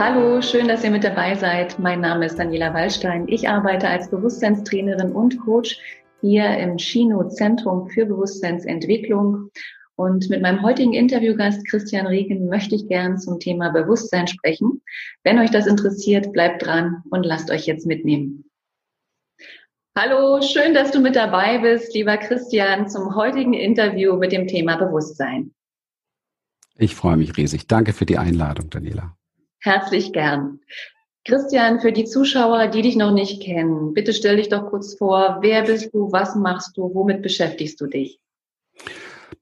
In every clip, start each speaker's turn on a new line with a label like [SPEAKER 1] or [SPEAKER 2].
[SPEAKER 1] Hallo, schön, dass ihr mit dabei seid. Mein Name ist Daniela Wallstein. Ich arbeite als Bewusstseinstrainerin und Coach hier im Chino Zentrum für Bewusstseinsentwicklung. Und mit meinem heutigen Interviewgast Christian Regen möchte ich gern zum Thema Bewusstsein sprechen. Wenn euch das interessiert, bleibt dran und lasst euch jetzt mitnehmen. Hallo, schön, dass du mit dabei bist, lieber Christian, zum heutigen Interview mit dem Thema Bewusstsein.
[SPEAKER 2] Ich freue mich riesig. Danke für die Einladung, Daniela.
[SPEAKER 1] Herzlich gern. Christian, für die Zuschauer, die dich noch nicht kennen, bitte stell dich doch kurz vor. Wer bist du? Was machst du? Womit beschäftigst du dich?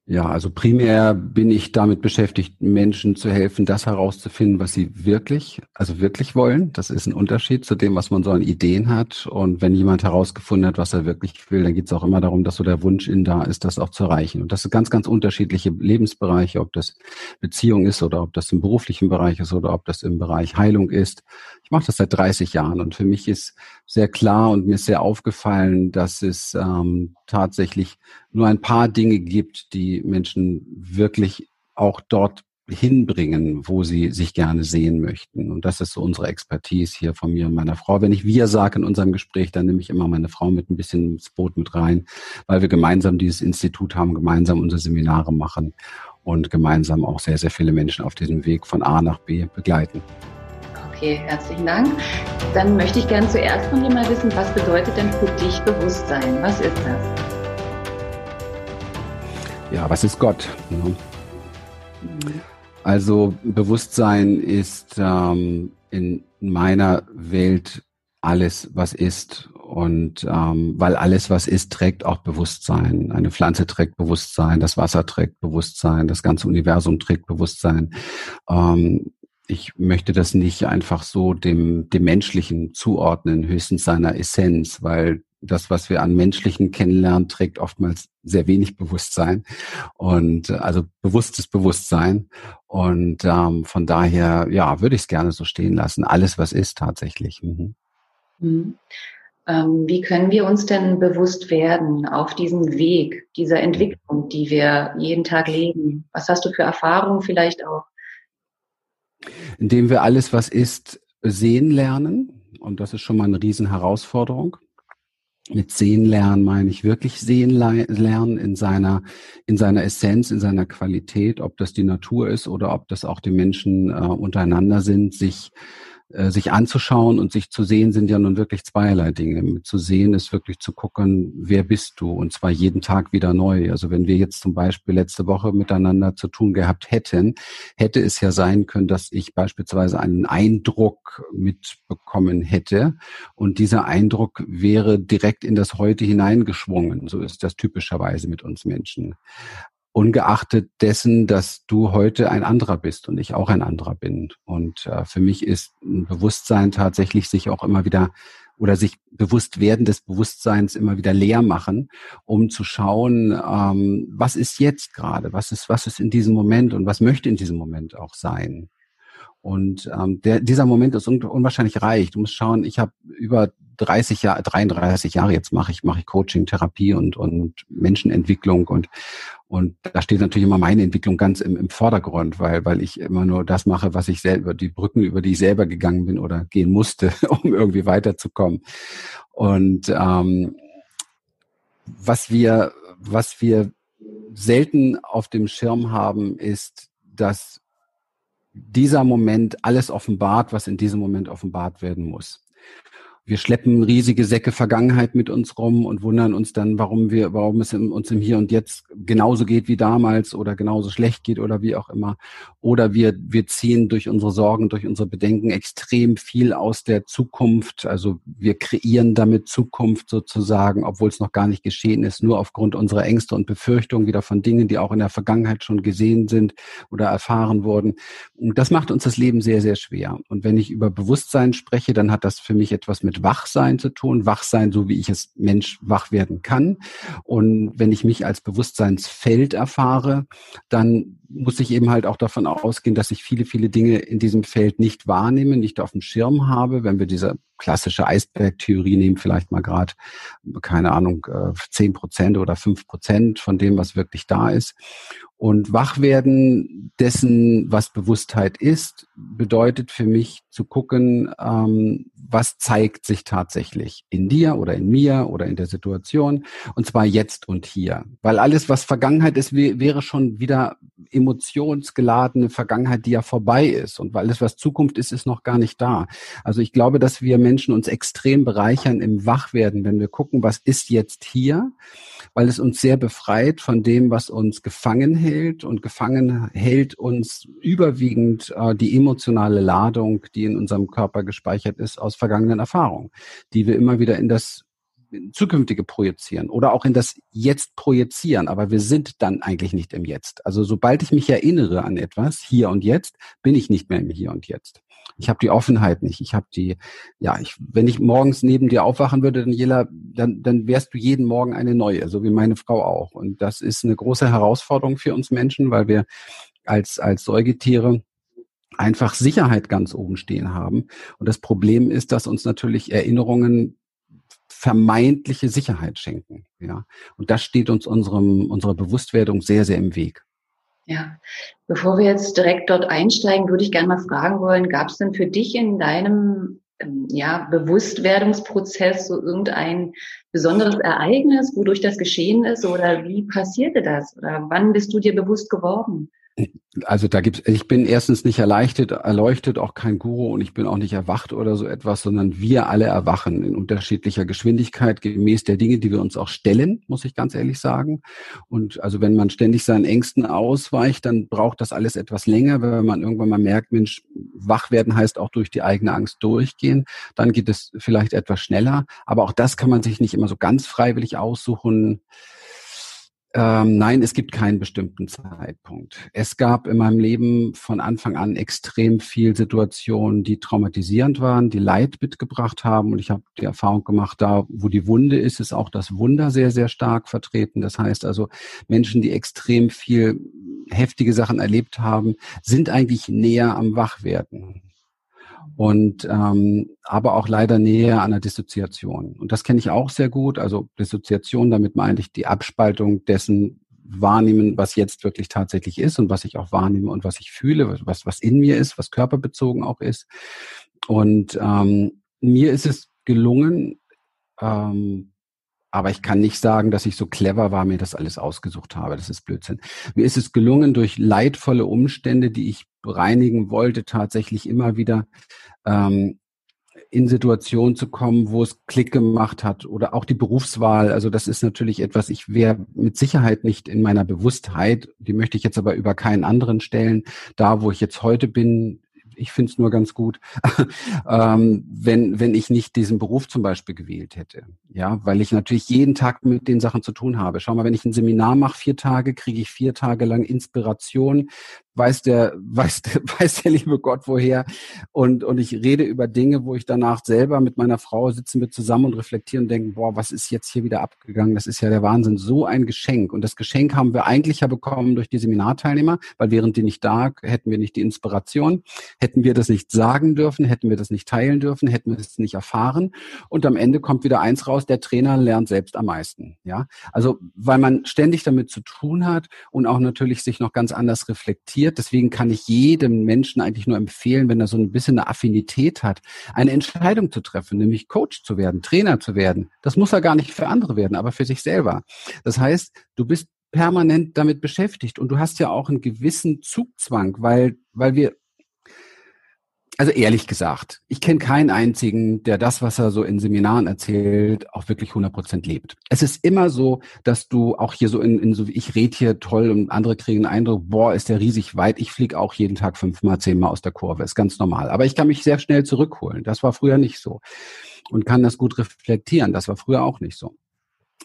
[SPEAKER 2] Ja, also primär bin ich damit beschäftigt, Menschen zu helfen, das herauszufinden, was sie wirklich, also wirklich wollen. Das ist ein Unterschied zu dem, was man so an Ideen hat. Und wenn jemand herausgefunden hat, was er wirklich will, dann geht es auch immer darum, dass so der Wunsch in da ist, das auch zu erreichen. Und das sind ganz, ganz unterschiedliche Lebensbereiche, ob das Beziehung ist oder ob das im beruflichen Bereich ist oder ob das im Bereich Heilung ist. Ich mache das seit 30 Jahren und für mich ist sehr klar und mir ist sehr aufgefallen, dass es ähm, tatsächlich nur ein paar Dinge gibt, die Menschen wirklich auch dort hinbringen, wo sie sich gerne sehen möchten. Und das ist so unsere Expertise hier von mir und meiner Frau. Wenn ich wir sage in unserem Gespräch, dann nehme ich immer meine Frau mit ein bisschen ins Boot mit rein, weil wir gemeinsam dieses Institut haben, gemeinsam unsere Seminare machen und gemeinsam auch sehr, sehr viele Menschen auf diesem Weg von A nach B begleiten.
[SPEAKER 1] Okay, herzlichen Dank. Dann möchte ich gerne zuerst von dir mal wissen, was bedeutet denn für dich Bewusstsein? Was ist das?
[SPEAKER 2] Ja, was ist Gott? Ne? Also Bewusstsein ist ähm, in meiner Welt alles, was ist. Und ähm, weil alles, was ist, trägt auch Bewusstsein. Eine Pflanze trägt Bewusstsein, das Wasser trägt Bewusstsein, das ganze Universum trägt Bewusstsein. Ähm, ich möchte das nicht einfach so dem, dem Menschlichen zuordnen, höchstens seiner Essenz, weil das, was wir an Menschlichen kennenlernen, trägt oftmals sehr wenig Bewusstsein und äh, also bewusstes Bewusstsein. Und ähm, von daher, ja, würde ich es gerne so stehen lassen. Alles, was ist tatsächlich. Mhm.
[SPEAKER 1] Mhm. Ähm, wie können wir uns denn bewusst werden auf diesem Weg dieser Entwicklung, die wir jeden Tag leben? Was hast du für Erfahrungen vielleicht auch?
[SPEAKER 2] Indem wir alles, was ist, sehen lernen. Und das ist schon mal eine Riesenherausforderung. Mit sehen lernen meine ich wirklich sehen lernen in seiner, in seiner Essenz, in seiner Qualität, ob das die Natur ist oder ob das auch die Menschen äh, untereinander sind, sich äh, sich anzuschauen und sich zu sehen, sind ja nun wirklich zweierlei Dinge. Zu sehen ist wirklich zu gucken, wer bist du? Und zwar jeden Tag wieder neu. Also wenn wir jetzt zum Beispiel letzte Woche miteinander zu tun gehabt hätten, hätte es ja sein können, dass ich beispielsweise einen Eindruck mitbekommen hätte. Und dieser Eindruck wäre direkt in das Heute hineingeschwungen. So ist das typischerweise mit uns Menschen ungeachtet dessen, dass du heute ein anderer bist und ich auch ein anderer bin. Und äh, für mich ist ein Bewusstsein tatsächlich sich auch immer wieder oder sich bewusst werden des Bewusstseins immer wieder leer machen, um zu schauen, ähm, was ist jetzt gerade, was ist, was ist in diesem Moment und was möchte in diesem Moment auch sein. Und ähm, der, dieser Moment ist un unwahrscheinlich reich. Du musst schauen, ich habe über 30 Jahre, 33 Jahre jetzt mache ich, mache ich Coaching, Therapie und, und Menschenentwicklung und, und da steht natürlich immer meine Entwicklung ganz im, im Vordergrund, weil, weil ich immer nur das mache, was ich selber, die Brücken, über die ich selber gegangen bin oder gehen musste, um irgendwie weiterzukommen. Und ähm, was wir, was wir selten auf dem Schirm haben, ist, dass dieser Moment alles offenbart, was in diesem Moment offenbart werden muss wir schleppen riesige Säcke Vergangenheit mit uns rum und wundern uns dann, warum wir, warum es uns im Hier und Jetzt genauso geht wie damals oder genauso schlecht geht oder wie auch immer. Oder wir, wir ziehen durch unsere Sorgen, durch unsere Bedenken extrem viel aus der Zukunft. Also wir kreieren damit Zukunft sozusagen, obwohl es noch gar nicht geschehen ist, nur aufgrund unserer Ängste und Befürchtungen wieder von Dingen, die auch in der Vergangenheit schon gesehen sind oder erfahren wurden. Und das macht uns das Leben sehr, sehr schwer. Und wenn ich über Bewusstsein spreche, dann hat das für mich etwas mit mit Wachsein zu tun. Wachsein, so wie ich es Mensch wach werden kann. Und wenn ich mich als Bewusstseinsfeld erfahre, dann muss ich eben halt auch davon ausgehen, dass ich viele, viele Dinge in diesem Feld nicht wahrnehme, nicht auf dem Schirm habe. Wenn wir dieser klassische Eisbergtheorie nehmen vielleicht mal gerade, keine Ahnung, äh, zehn Prozent oder fünf Prozent von dem, was wirklich da ist. Und Wachwerden dessen, was Bewusstheit ist, bedeutet für mich zu gucken, ähm, was zeigt sich tatsächlich in dir oder in mir oder in der Situation. Und zwar jetzt und hier. Weil alles, was Vergangenheit ist, wäre schon wieder emotionsgeladene Vergangenheit, die ja vorbei ist. Und weil alles, was Zukunft ist, ist noch gar nicht da. Also ich glaube, dass wir Menschen uns extrem bereichern im Wachwerden, wenn wir gucken, was ist jetzt hier, weil es uns sehr befreit von dem, was uns gefangen hält. Und gefangen hält uns überwiegend äh, die emotionale Ladung, die in unserem Körper gespeichert ist aus vergangenen Erfahrungen, die wir immer wieder in das zukünftige projizieren oder auch in das Jetzt projizieren, aber wir sind dann eigentlich nicht im Jetzt. Also sobald ich mich erinnere an etwas, hier und jetzt, bin ich nicht mehr im Hier und Jetzt. Ich habe die Offenheit nicht. Ich habe die, ja, ich, wenn ich morgens neben dir aufwachen würde, Daniela, dann, dann wärst du jeden Morgen eine neue, so wie meine Frau auch. Und das ist eine große Herausforderung für uns Menschen, weil wir als, als Säugetiere einfach Sicherheit ganz oben stehen haben. Und das Problem ist, dass uns natürlich Erinnerungen vermeintliche Sicherheit schenken. Ja, und das steht uns unserem, unserer Bewusstwerdung sehr, sehr im Weg.
[SPEAKER 1] Ja, bevor wir jetzt direkt dort einsteigen, würde ich gerne mal fragen wollen, gab es denn für dich in deinem ähm, ja, Bewusstwerdungsprozess so irgendein besonderes Ereignis, wodurch das geschehen ist? Oder wie passierte das? Oder wann bist du dir bewusst geworden?
[SPEAKER 2] Also da gibt's, ich bin erstens nicht erleichtert, erleuchtet, auch kein Guru und ich bin auch nicht erwacht oder so etwas, sondern wir alle erwachen in unterschiedlicher Geschwindigkeit gemäß der Dinge, die wir uns auch stellen, muss ich ganz ehrlich sagen. Und also wenn man ständig seinen Ängsten ausweicht, dann braucht das alles etwas länger. Wenn man irgendwann mal merkt, Mensch, wach werden heißt auch durch die eigene Angst durchgehen, dann geht es vielleicht etwas schneller. Aber auch das kann man sich nicht immer so ganz freiwillig aussuchen. Ähm, nein, es gibt keinen bestimmten Zeitpunkt. Es gab in meinem Leben von Anfang an extrem viel Situationen, die traumatisierend waren, die Leid mitgebracht haben. Und ich habe die Erfahrung gemacht, da wo die Wunde ist, ist auch das Wunder sehr, sehr stark vertreten. Das heißt also, Menschen, die extrem viel heftige Sachen erlebt haben, sind eigentlich näher am Wachwerden und ähm, aber auch leider näher an der Dissoziation. Und das kenne ich auch sehr gut. Also Dissoziation, damit meine ich die Abspaltung dessen wahrnehmen, was jetzt wirklich tatsächlich ist und was ich auch wahrnehme und was ich fühle, was, was in mir ist, was körperbezogen auch ist. Und ähm, mir ist es gelungen, ähm, aber ich kann nicht sagen, dass ich so clever war, mir das alles ausgesucht habe. Das ist Blödsinn. Mir ist es gelungen, durch leidvolle Umstände, die ich bereinigen wollte, tatsächlich immer wieder ähm, in Situationen zu kommen, wo es Klick gemacht hat oder auch die Berufswahl. Also das ist natürlich etwas, ich wäre mit Sicherheit nicht in meiner Bewusstheit, die möchte ich jetzt aber über keinen anderen stellen. Da, wo ich jetzt heute bin, ich finde es nur ganz gut, ähm, wenn, wenn ich nicht diesen Beruf zum Beispiel gewählt hätte. Ja, weil ich natürlich jeden Tag mit den Sachen zu tun habe. Schau mal, wenn ich ein Seminar mache, vier Tage, kriege ich vier Tage lang Inspiration, weiß der, weiß der, weiß der liebe Gott woher. Und, und ich rede über Dinge, wo ich danach selber mit meiner Frau sitzen wir zusammen und reflektieren und denken, boah, was ist jetzt hier wieder abgegangen? Das ist ja der Wahnsinn. So ein Geschenk. Und das Geschenk haben wir eigentlich ja bekommen durch die Seminarteilnehmer, weil während die nicht da, hätten wir nicht die Inspiration, hätten wir das nicht sagen dürfen, hätten wir das nicht teilen dürfen, hätten wir das nicht erfahren. Und am Ende kommt wieder eins raus, der Trainer lernt selbst am meisten. Ja, also, weil man ständig damit zu tun hat und auch natürlich sich noch ganz anders reflektiert passiert. Deswegen kann ich jedem Menschen eigentlich nur empfehlen, wenn er so ein bisschen eine Affinität hat, eine Entscheidung zu treffen, nämlich Coach zu werden, Trainer zu werden. Das muss er gar nicht für andere werden, aber für sich selber. Das heißt, du bist permanent damit beschäftigt und du hast ja auch einen gewissen Zugzwang, weil, weil wir also ehrlich gesagt, ich kenne keinen einzigen, der das, was er so in Seminaren erzählt, auch wirklich 100 Prozent lebt. Es ist immer so, dass du auch hier so in, in so ich rede hier toll und andere kriegen den Eindruck, boah, ist der riesig weit. Ich fliege auch jeden Tag fünfmal, zehnmal aus der Kurve. Ist ganz normal. Aber ich kann mich sehr schnell zurückholen. Das war früher nicht so. Und kann das gut reflektieren. Das war früher auch nicht so.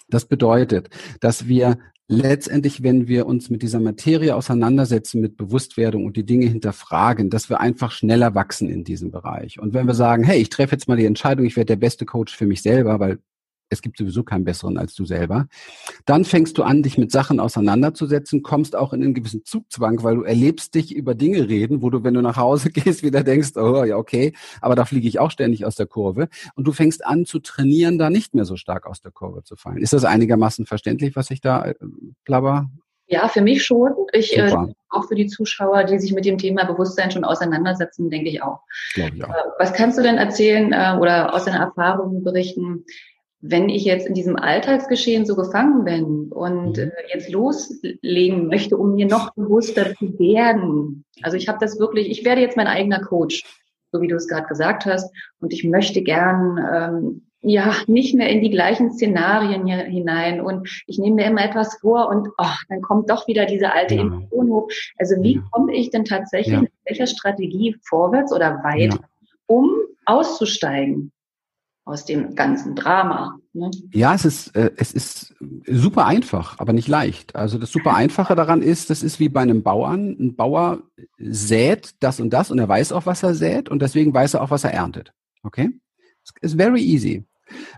[SPEAKER 2] Das bedeutet, dass wir letztendlich, wenn wir uns mit dieser Materie auseinandersetzen, mit Bewusstwerdung und die Dinge hinterfragen, dass wir einfach schneller wachsen in diesem Bereich. Und wenn wir sagen, hey, ich treffe jetzt mal die Entscheidung, ich werde der beste Coach für mich selber, weil es gibt sowieso keinen besseren als du selber. Dann fängst du an, dich mit Sachen auseinanderzusetzen, kommst auch in einen gewissen Zugzwang, weil du erlebst dich über Dinge reden, wo du, wenn du nach Hause gehst, wieder denkst, oh ja, okay, aber da fliege ich auch ständig aus der Kurve. Und du fängst an zu trainieren, da nicht mehr so stark aus der Kurve zu fallen. Ist das einigermaßen verständlich, was ich da äh, blabber?
[SPEAKER 1] Ja, für mich schon. Ich, äh, auch für die Zuschauer, die sich mit dem Thema Bewusstsein schon auseinandersetzen, denke ich auch. Ich auch. Äh, was kannst du denn erzählen äh, oder aus deiner Erfahrung berichten, wenn ich jetzt in diesem Alltagsgeschehen so gefangen bin und mhm. äh, jetzt loslegen möchte, um mir noch bewusster zu werden? Also ich habe das wirklich, ich werde jetzt mein eigener Coach, so wie du es gerade gesagt hast, und ich möchte gern ähm, ja nicht mehr in die gleichen Szenarien hier hinein und ich nehme mir immer etwas vor und oh, dann kommt doch wieder diese alte ja. Emotion hoch. Also wie ja. komme ich denn tatsächlich ja. mit welcher Strategie vorwärts oder weiter, um auszusteigen? Aus dem ganzen Drama.
[SPEAKER 2] Ne? Ja, es ist, äh, es ist super einfach, aber nicht leicht. Also das super Einfache daran ist, das ist wie bei einem Bauern. Ein Bauer sät das und das und er weiß auch, was er sät und deswegen weiß er auch, was er erntet. Okay? It's very easy.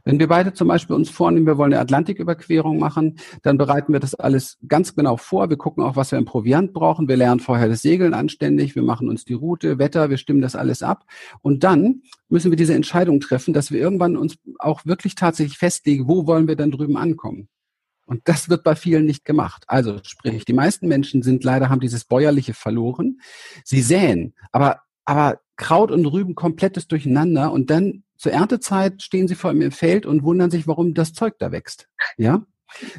[SPEAKER 2] Wenn wir beide zum Beispiel uns vornehmen, wir wollen eine Atlantiküberquerung machen, dann bereiten wir das alles ganz genau vor. Wir gucken auch, was wir im Proviant brauchen. Wir lernen vorher das Segeln anständig. Wir machen uns die Route, Wetter, wir stimmen das alles ab. Und dann müssen wir diese Entscheidung treffen, dass wir irgendwann uns auch wirklich tatsächlich festlegen, wo wollen wir dann drüben ankommen. Und das wird bei vielen nicht gemacht. Also sprich, die meisten Menschen sind leider, haben dieses Bäuerliche verloren. Sie säen, aber, aber Kraut und Rüben komplettes Durcheinander und dann zur Erntezeit stehen sie vor im Feld und wundern sich, warum das Zeug da wächst. Ja?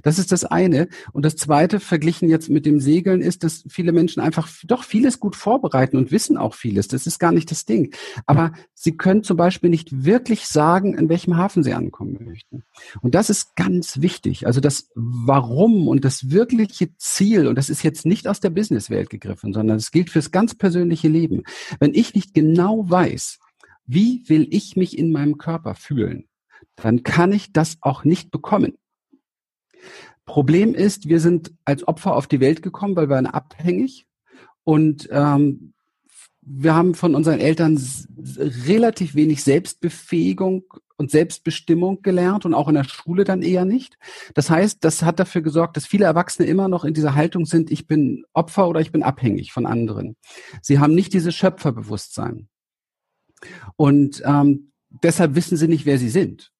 [SPEAKER 2] Das ist das eine. Und das zweite, verglichen jetzt mit dem Segeln, ist, dass viele Menschen einfach doch vieles gut vorbereiten und wissen auch vieles. Das ist gar nicht das Ding. Aber sie können zum Beispiel nicht wirklich sagen, in welchem Hafen sie ankommen möchten. Und das ist ganz wichtig. Also das Warum und das wirkliche Ziel, und das ist jetzt nicht aus der Businesswelt gegriffen, sondern es gilt fürs ganz persönliche Leben. Wenn ich nicht genau weiß, wie will ich mich in meinem Körper fühlen, dann kann ich das auch nicht bekommen. Problem ist, wir sind als Opfer auf die Welt gekommen, weil wir waren abhängig und ähm, wir haben von unseren Eltern relativ wenig Selbstbefähigung und Selbstbestimmung gelernt und auch in der Schule dann eher nicht. Das heißt, das hat dafür gesorgt, dass viele Erwachsene immer noch in dieser Haltung sind, ich bin Opfer oder ich bin abhängig von anderen. Sie haben nicht dieses Schöpferbewusstsein. Und ähm, deshalb wissen sie nicht, wer sie sind.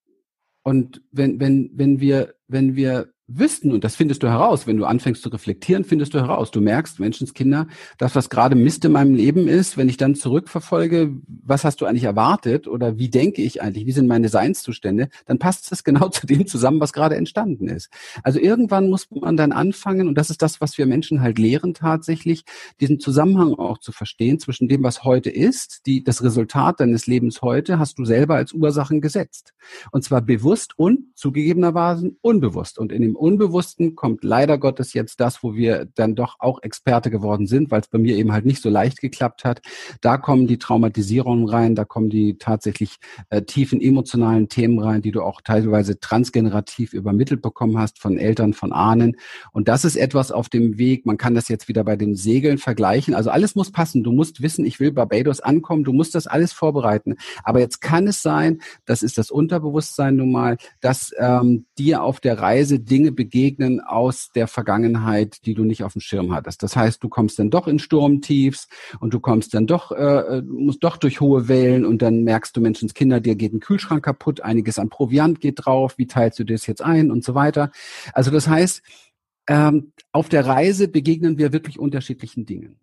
[SPEAKER 2] Und wenn, wenn, wenn wir, wenn wir wüssten, und das findest du heraus, wenn du anfängst zu reflektieren, findest du heraus. Du merkst, Menschenskinder, das, was gerade Mist in meinem Leben ist, wenn ich dann zurückverfolge, was hast du eigentlich erwartet oder wie denke ich eigentlich, wie sind meine Seinszustände, dann passt es genau zu dem zusammen, was gerade entstanden ist. Also irgendwann muss man dann anfangen, und das ist das, was wir Menschen halt lehren tatsächlich, diesen Zusammenhang auch zu verstehen zwischen dem, was heute ist, die, das Resultat deines Lebens heute hast du selber als Ursachen gesetzt. Und zwar bewusst und zugegebenerweise unbewusst. Und in dem Unbewussten kommt leider Gottes jetzt das, wo wir dann doch auch Experte geworden sind, weil es bei mir eben halt nicht so leicht geklappt hat. Da kommen die Traumatisierungen rein, da kommen die tatsächlich äh, tiefen emotionalen Themen rein, die du auch teilweise transgenerativ übermittelt bekommen hast von Eltern, von Ahnen. Und das ist etwas auf dem Weg. Man kann das jetzt wieder bei den Segeln vergleichen. Also alles muss passen. Du musst wissen, ich will Barbados ankommen. Du musst das alles vorbereiten. Aber jetzt kann es sein, das ist das Unterbewusstsein nun mal, dass ähm, dir auf der Reise Dinge Dinge begegnen aus der Vergangenheit, die du nicht auf dem Schirm hattest. Das heißt, du kommst dann doch in Sturmtiefs und du kommst dann doch, äh, musst doch durch hohe Wellen und dann merkst du, Menschenskinder, dir geht ein Kühlschrank kaputt, einiges an Proviant geht drauf, wie teilst du das jetzt ein und so weiter. Also das heißt, ähm, auf der Reise begegnen wir wirklich unterschiedlichen Dingen.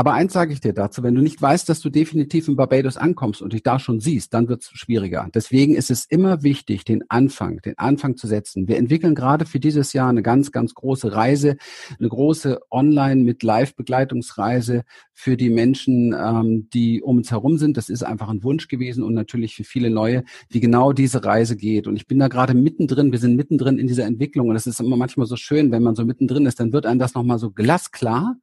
[SPEAKER 2] Aber eins sage ich dir dazu, wenn du nicht weißt, dass du definitiv in Barbados ankommst und dich da schon siehst, dann wird es schwieriger. Deswegen ist es immer wichtig, den Anfang, den Anfang zu setzen. Wir entwickeln gerade für dieses Jahr eine ganz, ganz große Reise, eine große Online- mit Live-Begleitungsreise für die Menschen, ähm, die um uns herum sind. Das ist einfach ein Wunsch gewesen und natürlich für viele Neue, wie genau diese Reise geht. Und ich bin da gerade mittendrin, wir sind mittendrin in dieser Entwicklung und es ist immer manchmal so schön, wenn man so mittendrin ist, dann wird einem das nochmal so glasklar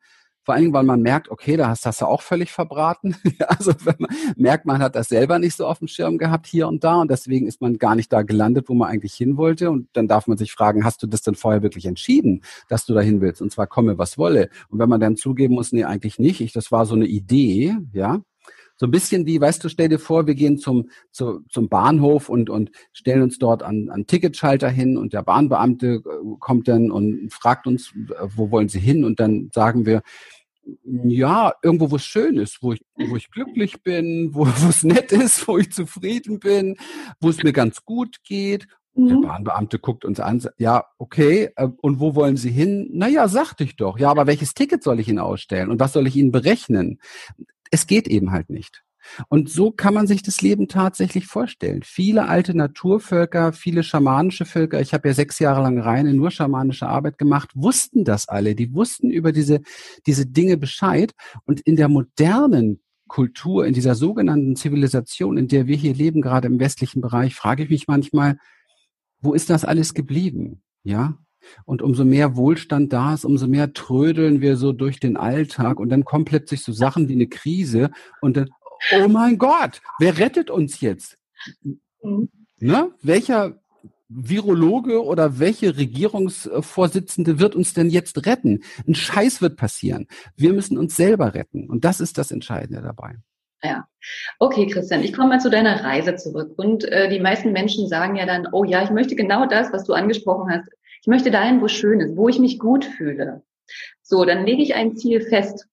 [SPEAKER 2] vor allen Dingen, weil man merkt, okay, da hast, du auch völlig verbraten. also wenn man merkt, man hat das selber nicht so auf dem Schirm gehabt hier und da und deswegen ist man gar nicht da gelandet, wo man eigentlich hin wollte. Und dann darf man sich fragen, hast du das denn vorher wirklich entschieden, dass du dahin willst? Und zwar komme, was wolle. Und wenn man dann zugeben muss, nee, eigentlich nicht. Ich, das war so eine Idee, ja, So ein bisschen wie, weißt du, stell dir vor, wir gehen zum, zu, zum Bahnhof und, und stellen uns dort an, an Ticketschalter hin und der Bahnbeamte äh, kommt dann und fragt uns, äh, wo wollen Sie hin? Und dann sagen wir, ja, irgendwo, wo es schön ist, wo ich, wo ich glücklich bin, wo, es nett ist, wo ich zufrieden bin, wo es mir ganz gut geht. Mhm. Der Bahnbeamte guckt uns an, ja, okay, äh, und wo wollen Sie hin? Naja, sagte ich doch. Ja, aber welches Ticket soll ich Ihnen ausstellen und was soll ich Ihnen berechnen? Es geht eben halt nicht. Und so kann man sich das Leben tatsächlich vorstellen. Viele alte Naturvölker, viele schamanische Völker, ich habe ja sechs Jahre lang reine, nur schamanische Arbeit gemacht, wussten das alle. Die wussten über diese, diese Dinge Bescheid. Und in der modernen Kultur, in dieser sogenannten Zivilisation, in der wir hier leben, gerade im westlichen Bereich, frage ich mich manchmal, wo ist das alles geblieben? Ja, und umso mehr Wohlstand da ist, umso mehr trödeln wir so durch den Alltag und dann kommen plötzlich so Sachen wie eine Krise und dann, oh mein Gott, wer rettet uns jetzt? Mhm. Ne? Welcher Virologe oder welche Regierungsvorsitzende wird uns denn jetzt retten? Ein Scheiß wird passieren. Wir müssen uns selber retten. Und das ist das Entscheidende dabei.
[SPEAKER 1] Ja. Okay, Christian, ich komme mal zu deiner Reise zurück. Und äh, die meisten Menschen sagen ja dann, oh ja, ich möchte genau das, was du angesprochen hast. Ich möchte dahin, wo es schön ist, wo ich mich gut fühle. So, dann lege ich ein Ziel fest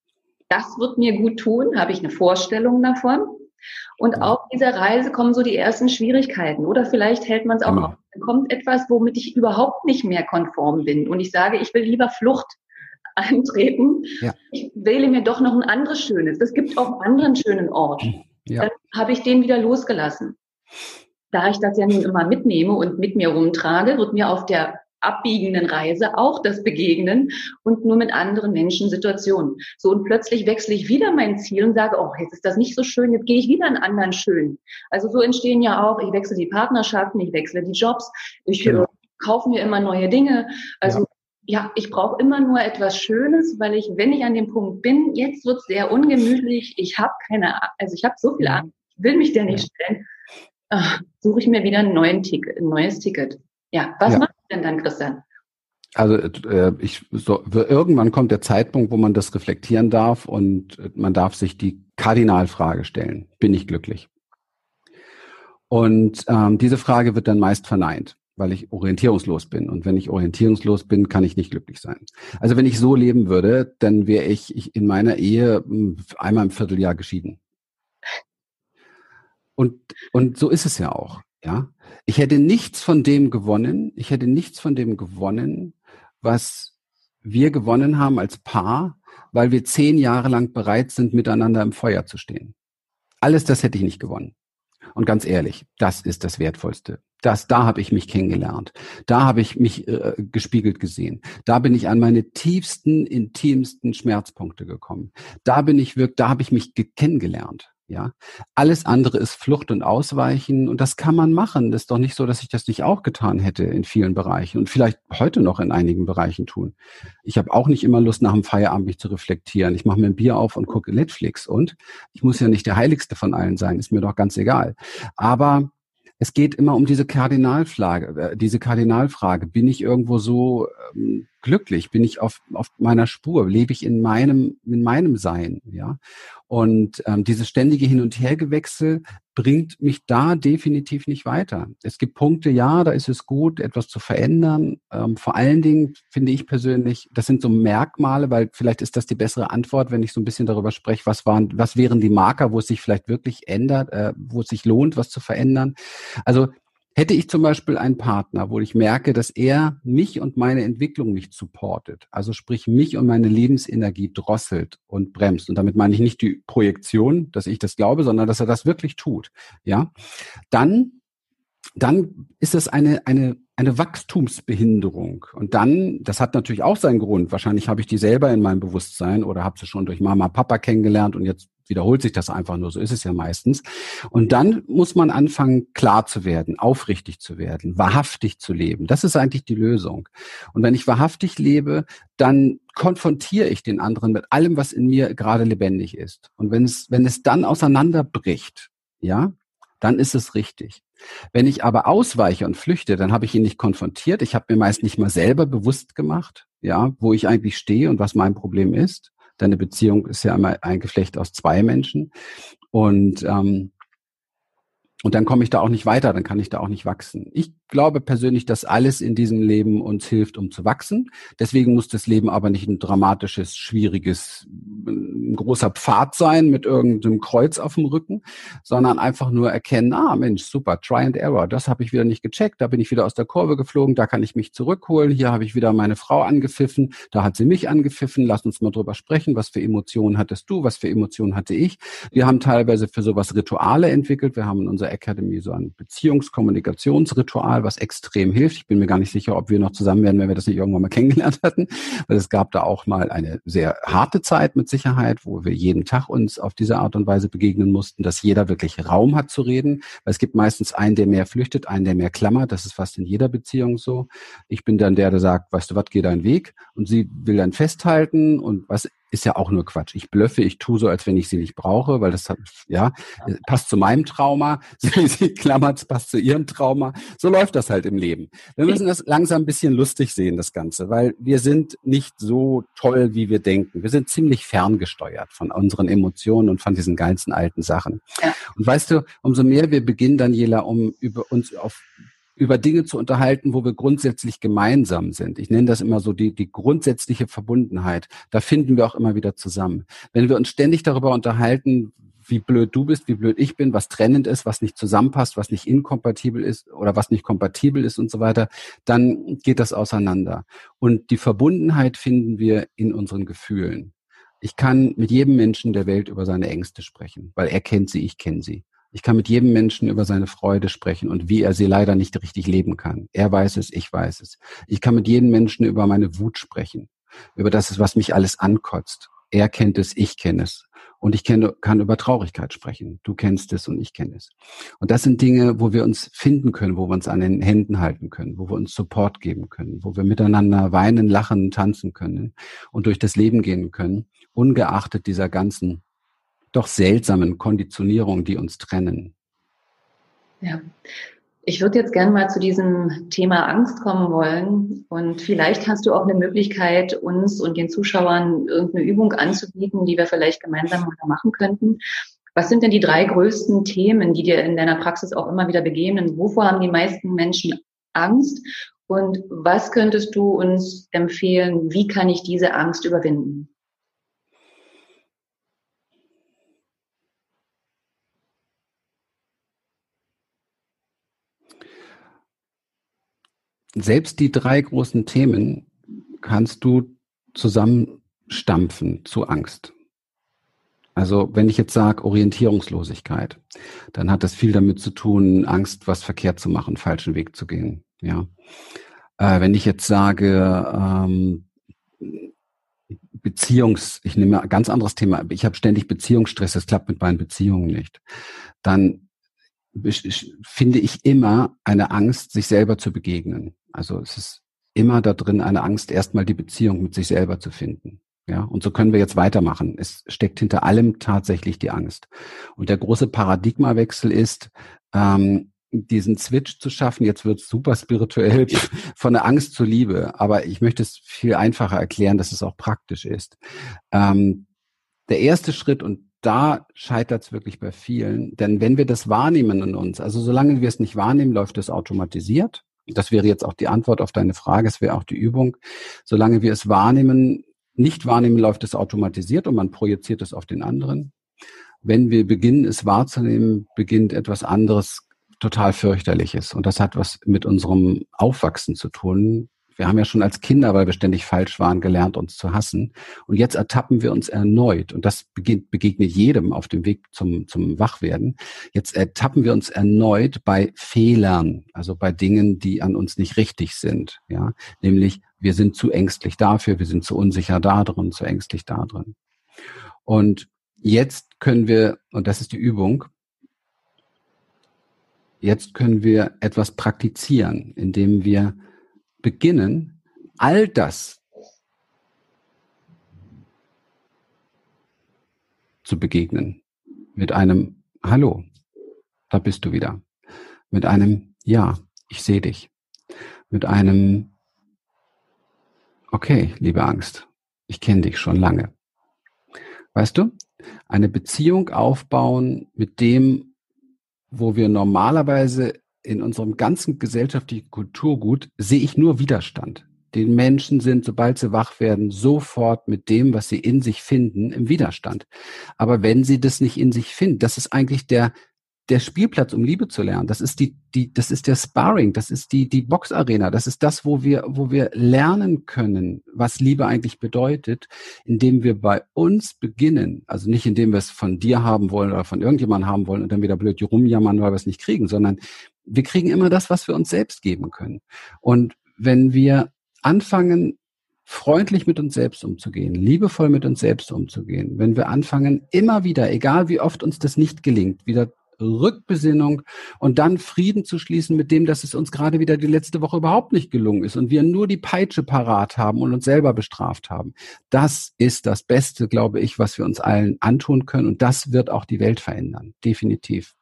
[SPEAKER 1] das wird mir gut tun, habe ich eine Vorstellung davon. Und auf dieser Reise kommen so die ersten Schwierigkeiten. Oder vielleicht hält man es auch auf. Dann kommt etwas, womit ich überhaupt nicht mehr konform bin. Und ich sage, ich will lieber Flucht antreten. Ja. Ich wähle mir doch noch ein anderes Schönes. Es gibt auch einen anderen schönen Ort. Ja. Dann habe ich den wieder losgelassen. Da ich das ja nun immer mitnehme und mit mir rumtrage, wird mir auf der abbiegenden Reise auch das Begegnen und nur mit anderen Menschen Situationen. So und plötzlich wechsle ich wieder mein Ziel und sage, oh, jetzt ist das nicht so schön, jetzt gehe ich wieder einen anderen schön. Also so entstehen ja auch, ich wechsle die Partnerschaften, ich wechsle die Jobs, ich genau. kaufe mir immer neue Dinge. Also ja ja, ich brauche immer nur etwas Schönes, weil ich, wenn ich an dem Punkt bin, jetzt wird es sehr ungemütlich, ich habe keine, also ich habe so viel Angst, ich will mich der nicht stellen, ach, suche ich mir wieder einen neuen Ticket, ein neues Ticket. Ja, was ja. macht denn dann, Christian?
[SPEAKER 2] Also äh, ich so, irgendwann kommt der Zeitpunkt, wo man das reflektieren darf und äh, man darf sich die Kardinalfrage stellen: Bin ich glücklich? Und ähm, diese Frage wird dann meist verneint, weil ich orientierungslos bin. Und wenn ich orientierungslos bin, kann ich nicht glücklich sein. Also wenn ich so leben würde, dann wäre ich, ich in meiner Ehe hm, einmal im Vierteljahr geschieden. Und und so ist es ja auch. Ja, ich hätte nichts von dem gewonnen. Ich hätte nichts von dem gewonnen, was wir gewonnen haben als Paar, weil wir zehn Jahre lang bereit sind, miteinander im Feuer zu stehen. Alles das hätte ich nicht gewonnen. Und ganz ehrlich, das ist das Wertvollste. Das, da habe ich mich kennengelernt. Da habe ich mich äh, gespiegelt gesehen. Da bin ich an meine tiefsten, intimsten Schmerzpunkte gekommen. Da bin ich wirklich, da habe ich mich kennengelernt. Ja, alles andere ist Flucht und Ausweichen und das kann man machen. Das ist doch nicht so, dass ich das nicht auch getan hätte in vielen Bereichen und vielleicht heute noch in einigen Bereichen tun. Ich habe auch nicht immer Lust, nach dem Feierabend mich zu reflektieren. Ich mache mir ein Bier auf und gucke Netflix und ich muss ja nicht der Heiligste von allen sein, ist mir doch ganz egal. Aber es geht immer um diese Kardinalfrage, äh, diese Kardinalfrage. Bin ich irgendwo so ähm, glücklich? Bin ich auf, auf meiner Spur? Lebe ich in meinem, in meinem Sein? Ja. Und ähm, dieses ständige Hin- und Hergewechsel bringt mich da definitiv nicht weiter. Es gibt Punkte, ja, da ist es gut, etwas zu verändern. Ähm, vor allen Dingen finde ich persönlich, das sind so Merkmale, weil vielleicht ist das die bessere Antwort, wenn ich so ein bisschen darüber spreche, was waren, was wären die Marker, wo es sich vielleicht wirklich ändert, äh, wo es sich lohnt, was zu verändern. Also Hätte ich zum Beispiel einen Partner, wo ich merke, dass er mich und meine Entwicklung nicht supportet, also sprich mich und meine Lebensenergie drosselt und bremst, und damit meine ich nicht die Projektion, dass ich das glaube, sondern dass er das wirklich tut, ja, dann, dann ist das eine, eine eine Wachstumsbehinderung. Und dann, das hat natürlich auch seinen Grund. Wahrscheinlich habe ich die selber in meinem Bewusstsein oder habe sie schon durch Mama, Papa kennengelernt und jetzt wiederholt sich das einfach nur. So ist es ja meistens. Und dann muss man anfangen, klar zu werden, aufrichtig zu werden, wahrhaftig zu leben. Das ist eigentlich die Lösung. Und wenn ich wahrhaftig lebe, dann konfrontiere ich den anderen mit allem, was in mir gerade lebendig ist. Und wenn es, wenn es dann auseinanderbricht, ja, dann ist es richtig. Wenn ich aber ausweiche und flüchte, dann habe ich ihn nicht konfrontiert. Ich habe mir meist nicht mal selber bewusst gemacht, ja, wo ich eigentlich stehe und was mein Problem ist. Deine Beziehung ist ja immer ein Geflecht aus zwei Menschen. Und ähm, und dann komme ich da auch nicht weiter, dann kann ich da auch nicht wachsen. Ich glaube persönlich, dass alles in diesem Leben uns hilft, um zu wachsen. Deswegen muss das Leben aber nicht ein dramatisches, schwieriges, ein großer Pfad sein mit irgendeinem Kreuz auf dem Rücken, sondern einfach nur erkennen, ah Mensch, super, try and error, das habe ich wieder nicht gecheckt, da bin ich wieder aus der Kurve geflogen, da kann ich mich zurückholen, hier habe ich wieder meine Frau angepfiffen, da hat sie mich angepfiffen, lass uns mal drüber sprechen, was für Emotionen hattest du, was für Emotionen hatte ich. Wir haben teilweise für sowas Rituale entwickelt, wir haben in unserer Academy so ein Beziehungskommunikationsritual, was extrem hilft. Ich bin mir gar nicht sicher, ob wir noch zusammen werden, wenn wir das nicht irgendwann mal kennengelernt hatten, weil es gab da auch mal eine sehr harte Zeit mit Sicherheit, wo wir jeden Tag uns auf diese Art und Weise begegnen mussten, dass jeder wirklich Raum hat zu reden, weil es gibt meistens einen, der mehr flüchtet, einen, der mehr klammert. Das ist fast in jeder Beziehung so. Ich bin dann der, der sagt, weißt du was, geh deinen Weg und sie will dann festhalten und was ist ja auch nur Quatsch. Ich blöffe, ich tue so, als wenn ich sie nicht brauche, weil das hat, ja, ja. passt zu meinem Trauma. Sie, sie klammert, passt zu ihrem Trauma. So läuft das halt im Leben. Wir müssen das langsam ein bisschen lustig sehen, das Ganze, weil wir sind nicht so toll, wie wir denken. Wir sind ziemlich ferngesteuert von unseren Emotionen und von diesen ganzen alten Sachen. Ja. Und weißt du, umso mehr wir beginnen, Daniela, um über uns auf über Dinge zu unterhalten, wo wir grundsätzlich gemeinsam sind. Ich nenne das immer so die, die grundsätzliche Verbundenheit. Da finden wir auch immer wieder zusammen. Wenn wir uns ständig darüber unterhalten, wie blöd du bist, wie blöd ich bin, was trennend ist, was nicht zusammenpasst, was nicht inkompatibel ist oder was nicht kompatibel ist und so weiter, dann geht das auseinander. Und die Verbundenheit finden wir in unseren Gefühlen. Ich kann mit jedem Menschen der Welt über seine Ängste sprechen, weil er kennt sie, ich kenne sie. Ich kann mit jedem Menschen über seine Freude sprechen und wie er sie leider nicht richtig leben kann. Er weiß es, ich weiß es. Ich kann mit jedem Menschen über meine Wut sprechen, über das, was mich alles ankotzt. Er kennt es, ich kenne es. Und ich kenne, kann über Traurigkeit sprechen. Du kennst es und ich kenne es. Und das sind Dinge, wo wir uns finden können, wo wir uns an den Händen halten können, wo wir uns Support geben können, wo wir miteinander weinen, lachen, tanzen können und durch das Leben gehen können, ungeachtet dieser ganzen doch seltsamen Konditionierungen, die uns trennen.
[SPEAKER 1] Ja. Ich würde jetzt gerne mal zu diesem Thema Angst kommen wollen. Und vielleicht hast du auch eine Möglichkeit, uns und den Zuschauern irgendeine Übung anzubieten, die wir vielleicht gemeinsam machen könnten. Was sind denn die drei größten Themen, die dir in deiner Praxis auch immer wieder begegnen? Wovor haben die meisten Menschen Angst? Und was könntest du uns empfehlen? Wie kann ich diese Angst überwinden?
[SPEAKER 2] Selbst die drei großen Themen kannst du zusammenstampfen zu Angst. Also wenn ich jetzt sage Orientierungslosigkeit, dann hat das viel damit zu tun, Angst, was verkehrt zu machen, falschen Weg zu gehen. Ja. Äh, wenn ich jetzt sage ähm, Beziehungs, ich nehme ein ganz anderes Thema, ich habe ständig Beziehungsstress, das klappt mit meinen Beziehungen nicht, dann finde ich immer eine Angst, sich selber zu begegnen. Also es ist immer da drin eine Angst, erstmal die Beziehung mit sich selber zu finden. Ja, und so können wir jetzt weitermachen. Es steckt hinter allem tatsächlich die Angst. Und der große Paradigmawechsel ist, ähm, diesen Switch zu schaffen. Jetzt wird es super spirituell von der Angst zur Liebe. Aber ich möchte es viel einfacher erklären, dass es auch praktisch ist. Ähm, der erste Schritt, und da scheitert es wirklich bei vielen, denn wenn wir das wahrnehmen in uns, also solange wir es nicht wahrnehmen, läuft es automatisiert. Das wäre jetzt auch die Antwort auf deine Frage, es wäre auch die Übung. Solange wir es wahrnehmen, nicht wahrnehmen, läuft es automatisiert und man projiziert es auf den anderen. Wenn wir beginnen, es wahrzunehmen, beginnt etwas anderes total fürchterliches. Und das hat was mit unserem Aufwachsen zu tun, wir haben ja schon als Kinder, weil wir ständig falsch waren, gelernt, uns zu hassen. Und jetzt ertappen wir uns erneut. Und das beginnt, begegnet jedem auf dem Weg zum, zum Wachwerden. Jetzt ertappen wir uns erneut bei Fehlern, also bei Dingen, die an uns nicht richtig sind. Ja, nämlich wir sind zu ängstlich dafür, wir sind zu unsicher da drin, zu ängstlich da drin. Und jetzt können wir, und das ist die Übung, jetzt können wir etwas praktizieren, indem wir beginnen, all das zu begegnen. Mit einem Hallo, da bist du wieder. Mit einem Ja, ich sehe dich. Mit einem Okay, liebe Angst, ich kenne dich schon lange. Weißt du? Eine Beziehung aufbauen mit dem, wo wir normalerweise in unserem ganzen gesellschaftlichen Kulturgut sehe ich nur Widerstand. Die Menschen sind, sobald sie wach werden, sofort mit dem, was sie in sich finden, im Widerstand. Aber wenn sie das nicht in sich finden, das ist eigentlich der, der Spielplatz, um Liebe zu lernen. Das ist die, die, das ist der Sparring, das ist die, die Boxarena. Das ist das, wo wir, wo wir lernen können, was Liebe eigentlich bedeutet, indem wir bei uns beginnen. Also nicht indem wir es von dir haben wollen oder von irgendjemandem haben wollen und dann wieder blöd rumjammern, weil wir es nicht kriegen, sondern wir kriegen immer das, was wir uns selbst geben können. Und wenn wir anfangen, freundlich mit uns selbst umzugehen, liebevoll mit uns selbst umzugehen, wenn wir anfangen, immer wieder, egal wie oft uns das nicht gelingt, wieder Rückbesinnung und dann Frieden zu schließen mit dem, dass es uns gerade wieder die letzte Woche überhaupt nicht gelungen ist und wir nur die Peitsche parat haben und uns selber bestraft haben. Das ist das Beste, glaube ich, was wir uns allen antun können und das wird auch die Welt verändern, definitiv.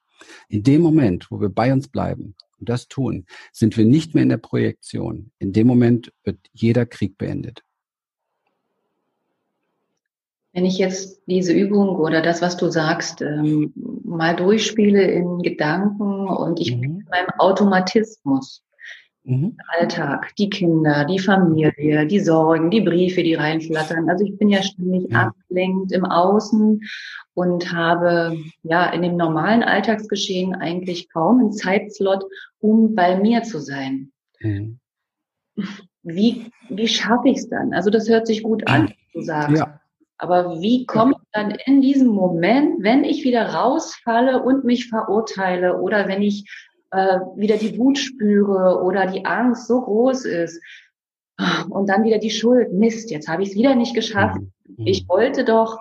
[SPEAKER 2] In dem Moment, wo wir bei uns bleiben und das tun, sind wir nicht mehr in der Projektion. In dem Moment wird jeder Krieg beendet.
[SPEAKER 1] Wenn ich jetzt diese Übung oder das, was du sagst, ähm, mal durchspiele in Gedanken und ich mhm. bin in meinem Automatismus, mhm. Alltag, die Kinder, die Familie, die Sorgen, die Briefe, die reinflattern. Also ich bin ja ständig ja. abgelenkt im Außen und habe ja in dem normalen Alltagsgeschehen eigentlich kaum einen Zeitslot, um bei mir zu sein. Mhm. Wie, wie schaffe ich es dann? Also das hört sich gut an, du sagst. Ja. Aber wie komme ich dann in diesem Moment, wenn ich wieder rausfalle und mich verurteile oder wenn ich äh, wieder die Wut spüre oder die Angst so groß ist und dann wieder die Schuld, Mist, jetzt habe ich es wieder nicht geschafft. Mhm. Ich wollte doch,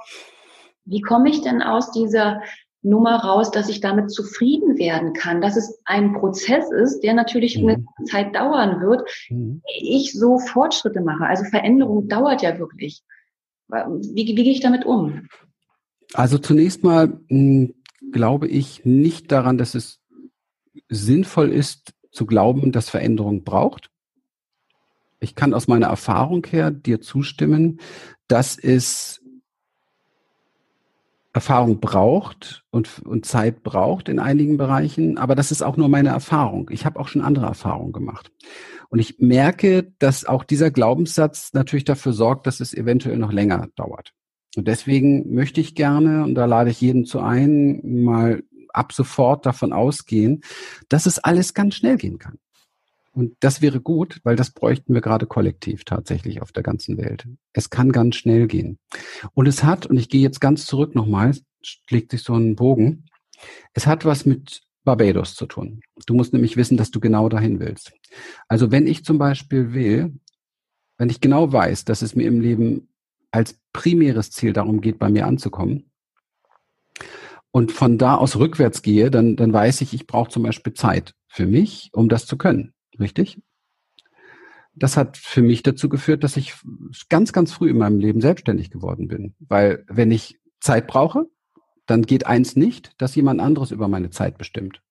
[SPEAKER 1] wie komme ich denn aus dieser Nummer raus, dass ich damit zufrieden werden kann, dass es ein Prozess ist, der natürlich mhm. eine Zeit dauern wird, mhm. ich so Fortschritte mache. Also Veränderung dauert ja wirklich. Wie, wie gehe ich damit um?
[SPEAKER 2] Also zunächst mal mh, hm, glaube ich nicht daran, dass es sinnvoll ist, zu glauben, dass Veränderung braucht. Ich kann aus meiner Erfahrung her dir zustimmen, dass es Erfahrung braucht und, und Zeit braucht in einigen Bereichen, aber das ist auch nur meine Erfahrung. Ich habe auch schon andere Erfahrungen gemacht. Und ich merke, dass auch dieser Glaubenssatz natürlich dafür sorgt, dass es eventuell noch länger dauert. Und deswegen möchte ich gerne, und da lade ich jeden zu ein, mal ab sofort davon ausgehen, dass es alles ganz schnell gehen kann. Und das wäre gut, weil das bräuchten wir gerade kollektiv tatsächlich auf der ganzen Welt. Es kann ganz schnell gehen. Und es hat, und ich gehe jetzt ganz zurück nochmal, schlägt sich so ein Bogen, es hat was mit Barbados zu tun. Du musst nämlich wissen, dass du genau dahin willst. Also wenn ich zum Beispiel will, wenn ich genau weiß, dass es mir im Leben als primäres Ziel darum geht, bei mir anzukommen und von da aus rückwärts gehe, dann, dann weiß ich, ich brauche zum Beispiel Zeit für mich, um das zu können. Richtig? Das hat für mich dazu geführt, dass ich ganz, ganz früh in meinem Leben selbstständig geworden bin. Weil wenn ich Zeit brauche, dann geht eins nicht, dass jemand anderes über meine Zeit bestimmt.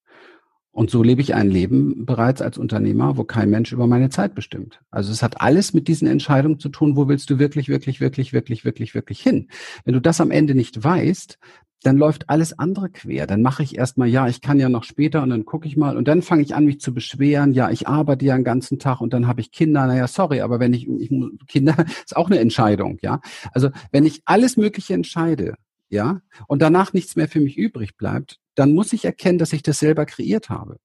[SPEAKER 2] Und so lebe ich ein Leben bereits als Unternehmer, wo kein Mensch über meine Zeit bestimmt. Also es hat alles mit diesen Entscheidungen zu tun, wo willst du wirklich, wirklich, wirklich, wirklich, wirklich, wirklich hin. Wenn du das am Ende nicht weißt, dann läuft alles andere quer. Dann mache ich erstmal, ja, ich kann ja noch später und dann gucke ich mal und dann fange ich an, mich zu beschweren. Ja, ich arbeite ja den ganzen Tag und dann habe ich Kinder. Naja, sorry, aber wenn ich, ich Kinder ist auch eine Entscheidung, ja. Also wenn ich alles Mögliche entscheide, ja, und danach nichts mehr für mich übrig bleibt, dann muss ich erkennen, dass ich das selber kreiert habe.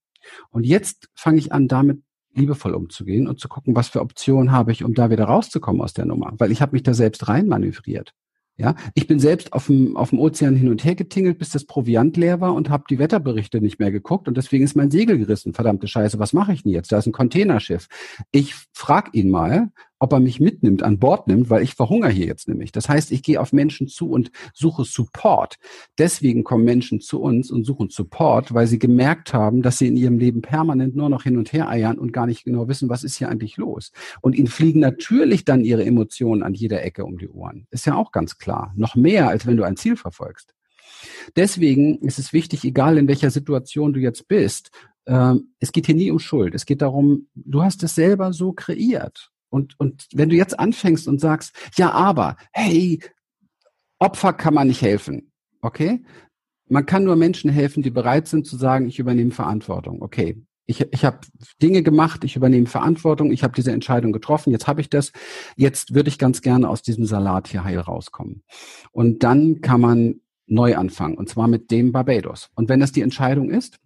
[SPEAKER 2] Und jetzt fange ich an, damit liebevoll umzugehen und zu gucken, was für Optionen habe ich, um da wieder rauszukommen aus der Nummer, weil ich habe mich da selbst reinmanövriert. Ja, ich bin selbst auf dem, auf dem Ozean hin und her getingelt, bis das Proviant leer war und habe die Wetterberichte nicht mehr geguckt und deswegen ist mein Segel gerissen. Verdammte Scheiße, was mache ich denn jetzt? Da ist ein Containerschiff. Ich frag ihn mal, ob er mich mitnimmt, an Bord nimmt, weil ich verhungere hier jetzt nämlich. Das heißt, ich gehe auf Menschen zu und suche Support. Deswegen kommen Menschen zu uns und suchen Support, weil sie gemerkt haben, dass sie in ihrem Leben permanent nur noch hin und her eiern und gar nicht genau wissen, was ist hier eigentlich los. Und ihnen fliegen natürlich dann ihre Emotionen an jeder Ecke um die Ohren. Ist ja auch ganz klar. Noch mehr, als wenn du ein Ziel verfolgst. Deswegen ist es wichtig, egal in welcher Situation du jetzt bist, äh, es geht hier nie um Schuld. Es geht darum, du hast es selber so kreiert. Und, und wenn du jetzt anfängst und sagst, ja, aber, hey, Opfer kann man nicht helfen. Okay? Man kann nur Menschen helfen, die bereit sind zu sagen, ich übernehme Verantwortung. Okay, ich, ich habe Dinge gemacht, ich übernehme Verantwortung, ich habe diese Entscheidung getroffen, jetzt habe ich das, jetzt würde ich ganz gerne aus diesem Salat hier heil rauskommen. Und dann kann man neu anfangen, und zwar mit dem Barbados. Und wenn das die Entscheidung ist,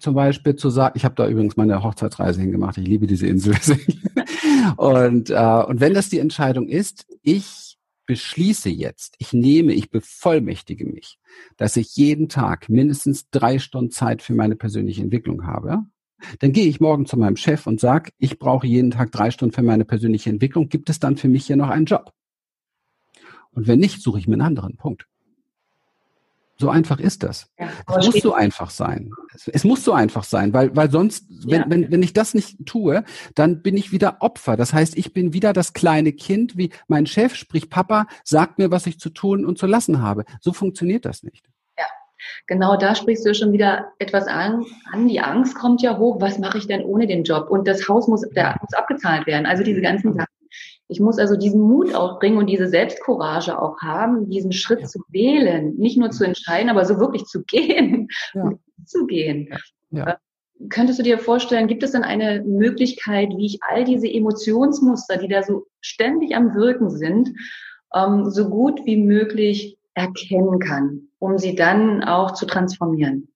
[SPEAKER 2] zum Beispiel zu sagen, ich habe da übrigens meine Hochzeitsreise hingemacht, ich liebe diese Insel. und, äh, und wenn das die Entscheidung ist, ich beschließe jetzt, ich nehme, ich bevollmächtige mich, dass ich jeden Tag mindestens drei Stunden Zeit für meine persönliche Entwicklung habe, dann gehe ich morgen zu meinem Chef und sage, ich brauche jeden Tag drei Stunden für meine persönliche Entwicklung. Gibt es dann für mich hier noch einen Job? Und wenn nicht, suche ich mir einen anderen Punkt. So einfach ist das. Ja, es muss so einfach sein. Es, es, muss so einfach sein, weil, weil sonst, wenn, ja. wenn, wenn ich das nicht tue, dann bin ich wieder Opfer. Das heißt, ich bin wieder das kleine Kind, wie mein Chef, sprich Papa, sagt mir, was ich zu tun und zu lassen habe. So funktioniert das nicht.
[SPEAKER 1] Ja, genau da sprichst du schon wieder etwas an. an. Die Angst kommt ja hoch. Was mache ich denn ohne den Job? Und das Haus muss, der muss abgezahlt werden. Also diese ganzen Sachen. Ich muss also diesen Mut aufbringen und diese Selbstcourage auch haben, diesen Schritt ja. zu wählen, nicht nur zu entscheiden, aber so wirklich zu gehen, ja. zu gehen. Ja. Äh, könntest du dir vorstellen, gibt es denn eine Möglichkeit, wie ich all diese Emotionsmuster, die da so ständig am Wirken sind, ähm, so gut wie möglich erkennen kann, um sie dann auch zu transformieren?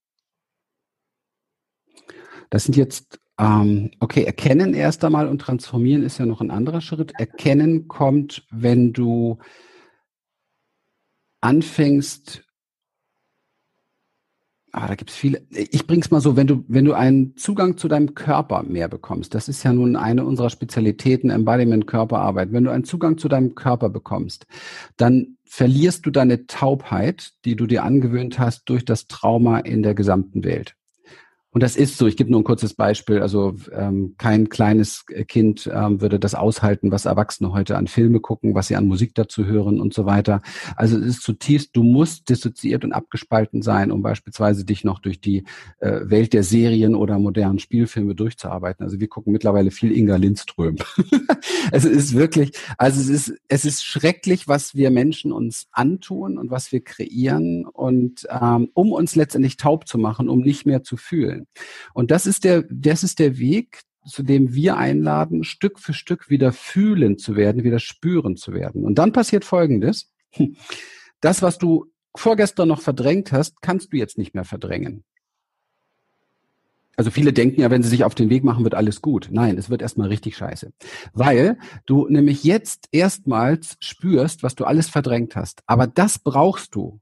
[SPEAKER 2] Das sind jetzt okay, erkennen erst einmal und transformieren ist ja noch ein anderer Schritt. Erkennen kommt, wenn du anfängst, ah, da gibt's viele, ich bring's mal so, wenn du, wenn du einen Zugang zu deinem Körper mehr bekommst, das ist ja nun eine unserer Spezialitäten, Embodiment Körperarbeit, wenn du einen Zugang zu deinem Körper bekommst, dann verlierst du deine Taubheit, die du dir angewöhnt hast durch das Trauma in der gesamten Welt. Und das ist so, ich gebe nur ein kurzes Beispiel. Also ähm, kein kleines Kind ähm, würde das aushalten, was Erwachsene heute an Filme gucken, was sie an Musik dazu hören und so weiter. Also es ist zutiefst, du musst dissoziiert und abgespalten sein, um beispielsweise dich noch durch die äh, Welt der Serien oder modernen Spielfilme durchzuarbeiten. Also wir gucken mittlerweile viel Inga Lindström. es ist wirklich, also es ist, es ist schrecklich, was wir Menschen uns antun und was wir kreieren und ähm, um uns letztendlich taub zu machen, um nicht mehr zu fühlen. Und das ist der, das ist der Weg, zu dem wir einladen, Stück für Stück wieder fühlen zu werden, wieder spüren zu werden. Und dann passiert Folgendes. Das, was du vorgestern noch verdrängt hast, kannst du jetzt nicht mehr verdrängen. Also viele denken ja, wenn sie sich auf den Weg machen, wird alles gut. Nein, es wird erstmal richtig scheiße. Weil du nämlich jetzt erstmals spürst, was du alles verdrängt hast. Aber das brauchst du.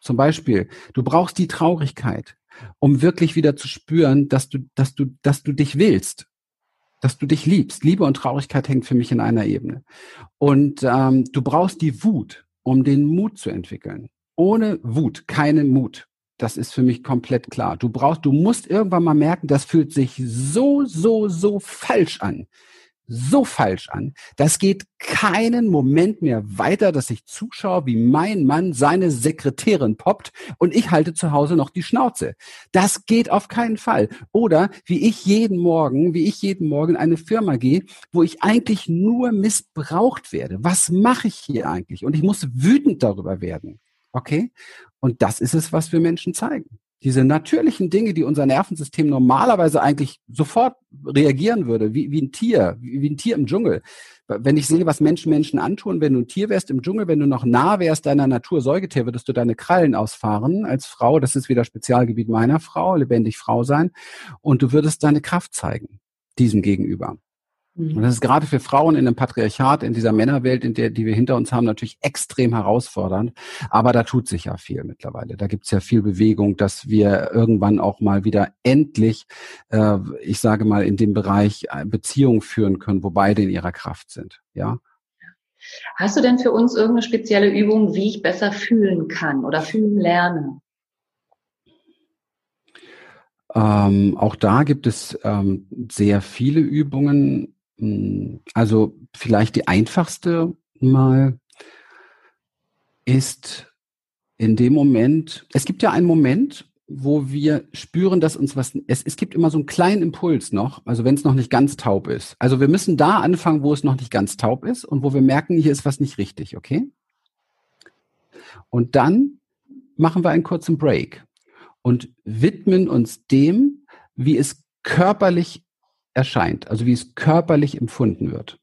[SPEAKER 2] Zum Beispiel, du brauchst die Traurigkeit um wirklich wieder zu spüren, dass du, dass du, dass du dich willst, dass du dich liebst. Liebe und Traurigkeit hängt für mich in einer Ebene. Und ähm, du brauchst die Wut, um den Mut zu entwickeln. Ohne Wut keinen Mut. Das ist für mich komplett klar. Du brauchst, du musst irgendwann mal merken, das fühlt sich so, so, so falsch an so falsch an. Das geht keinen Moment mehr weiter, dass ich zuschaue, wie mein Mann seine Sekretärin poppt und ich halte zu Hause noch die Schnauze. Das geht auf keinen Fall. Oder wie ich jeden Morgen, wie ich jeden Morgen in eine Firma gehe, wo ich eigentlich nur missbraucht werde. Was mache ich hier eigentlich? Und ich muss wütend darüber werden. Okay? Und das ist es, was wir Menschen zeigen diese natürlichen Dinge, die unser Nervensystem normalerweise eigentlich sofort reagieren würde, wie, wie ein Tier, wie, wie ein Tier im Dschungel. Wenn ich sehe, was Menschen Menschen antun, wenn du ein Tier wärst im Dschungel, wenn du noch nah wärst deiner Natur Säugetier, würdest du deine Krallen ausfahren als Frau. Das ist wieder Spezialgebiet meiner Frau, lebendig Frau sein. Und du würdest deine Kraft zeigen, diesem gegenüber. Und das ist gerade für Frauen in einem Patriarchat, in dieser Männerwelt, in der, die wir hinter uns haben, natürlich extrem herausfordernd. Aber da tut sich ja viel mittlerweile. Da gibt es ja viel Bewegung, dass wir irgendwann auch mal wieder endlich, äh, ich sage mal, in dem Bereich äh, Beziehungen führen können, wo beide in ihrer Kraft sind. Ja.
[SPEAKER 1] Hast du denn für uns irgendeine spezielle Übung, wie ich besser fühlen kann oder fühlen lerne?
[SPEAKER 2] Ähm, auch da gibt es ähm, sehr viele Übungen. Also vielleicht die einfachste mal ist in dem Moment, es gibt ja einen Moment, wo wir spüren, dass uns was, es, es gibt immer so einen kleinen Impuls noch, also wenn es noch nicht ganz taub ist. Also wir müssen da anfangen, wo es noch nicht ganz taub ist und wo wir merken, hier ist was nicht richtig, okay? Und dann machen wir einen kurzen Break und widmen uns dem, wie es körperlich erscheint, also wie es körperlich empfunden wird.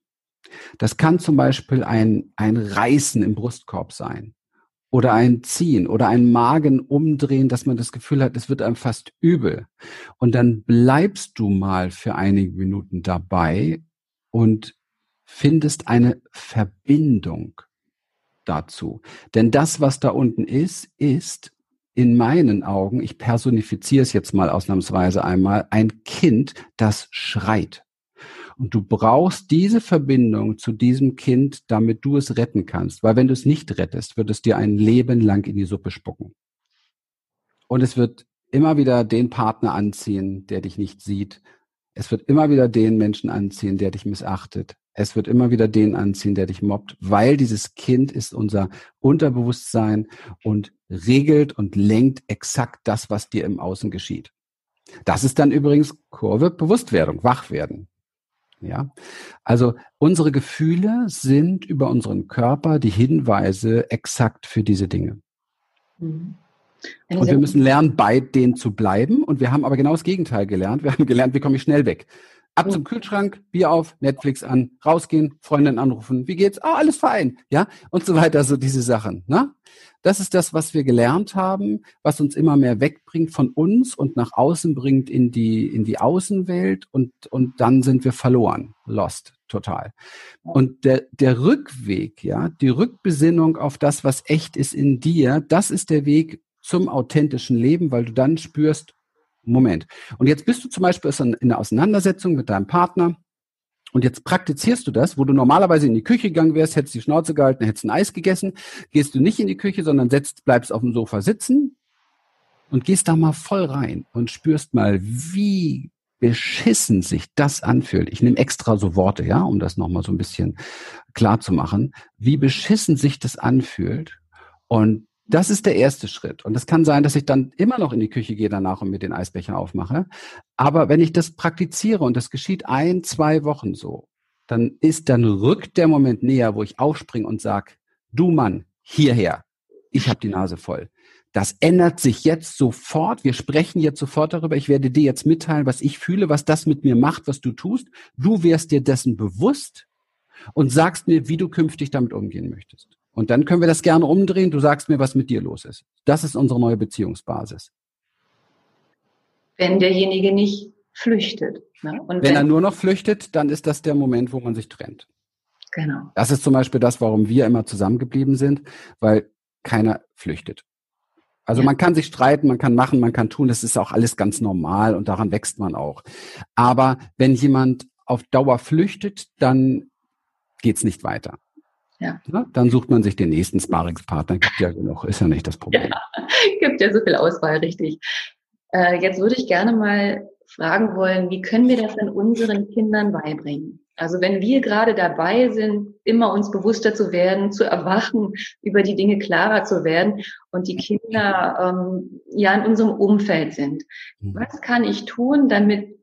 [SPEAKER 2] Das kann zum Beispiel ein, ein Reißen im Brustkorb sein oder ein Ziehen oder ein Magen umdrehen, dass man das Gefühl hat, es wird einem fast übel. Und dann bleibst du mal für einige Minuten dabei und findest eine Verbindung dazu. Denn das, was da unten ist, ist in meinen Augen, ich personifiziere es jetzt mal ausnahmsweise einmal, ein Kind, das schreit. Und du brauchst diese Verbindung zu diesem Kind, damit du es retten kannst. Weil wenn du es nicht rettest, wird es dir ein Leben lang in die Suppe spucken. Und es wird immer wieder den Partner anziehen, der dich nicht sieht. Es wird immer wieder den Menschen anziehen, der dich missachtet. Es wird immer wieder den anziehen, der dich mobbt, weil dieses Kind ist unser Unterbewusstsein und regelt und lenkt exakt das, was dir im Außen geschieht. Das ist dann übrigens Kurve Bewusstwerdung, Wachwerden. Ja, also unsere Gefühle sind über unseren Körper die Hinweise exakt für diese Dinge. Mhm. Und wir müssen lernen, bei denen zu bleiben. Und wir haben aber genau das Gegenteil gelernt. Wir haben gelernt, wie komme ich schnell weg. Ab zum Kühlschrank, Bier auf, Netflix an, rausgehen, Freundin anrufen, wie geht's? Ah, alles fein, ja, und so weiter, so diese Sachen. Ne? Das ist das, was wir gelernt haben, was uns immer mehr wegbringt von uns und nach außen bringt in die in die Außenwelt und und dann sind wir verloren, lost, total. Und der der Rückweg, ja, die Rückbesinnung auf das, was echt ist in dir, das ist der Weg zum authentischen Leben, weil du dann spürst, Moment. Und jetzt bist du zum Beispiel in einer Auseinandersetzung mit deinem Partner und jetzt praktizierst du das, wo du normalerweise in die Küche gegangen wärst, hättest die Schnauze gehalten, hättest ein Eis gegessen, gehst du nicht in die Küche, sondern setzt, bleibst auf dem Sofa sitzen und gehst da mal voll rein und spürst mal, wie beschissen sich das anfühlt. Ich nehme extra so Worte, ja, um das nochmal so ein bisschen klar zu machen, wie beschissen sich das anfühlt. Und das ist der erste Schritt. Und es kann sein, dass ich dann immer noch in die Küche gehe danach und mir den Eisbecher aufmache. Aber wenn ich das praktiziere und das geschieht ein, zwei Wochen so, dann ist, dann rückt der Moment näher, wo ich aufspringe und sag, du Mann, hierher. Ich habe die Nase voll. Das ändert sich jetzt sofort. Wir sprechen jetzt sofort darüber. Ich werde dir jetzt mitteilen, was ich fühle, was das mit mir macht, was du tust. Du wirst dir dessen bewusst und sagst mir, wie du künftig damit umgehen möchtest. Und dann können wir das gerne umdrehen. Du sagst mir, was mit dir los ist. Das ist unsere neue Beziehungsbasis.
[SPEAKER 1] Wenn derjenige nicht flüchtet.
[SPEAKER 2] Ne? Und wenn, wenn er nur noch flüchtet, dann ist das der Moment, wo man sich trennt.
[SPEAKER 1] Genau.
[SPEAKER 2] Das ist zum Beispiel das, warum wir immer zusammengeblieben sind, weil keiner flüchtet. Also ja. man kann sich streiten, man kann machen, man kann tun, das ist auch alles ganz normal und daran wächst man auch. Aber wenn jemand auf Dauer flüchtet, dann geht's nicht weiter. Ja. Na, dann sucht man sich den nächsten Sparingspartner. Gibt ja genug, ist ja nicht das Problem. Ja,
[SPEAKER 1] gibt ja so viel Auswahl, richtig. Äh, jetzt würde ich gerne mal fragen wollen, wie können wir das denn unseren Kindern beibringen? Also wenn wir gerade dabei sind, immer uns bewusster zu werden, zu erwachen, über die Dinge klarer zu werden und die Kinder ähm, ja in unserem Umfeld sind. Mhm. Was kann ich tun, damit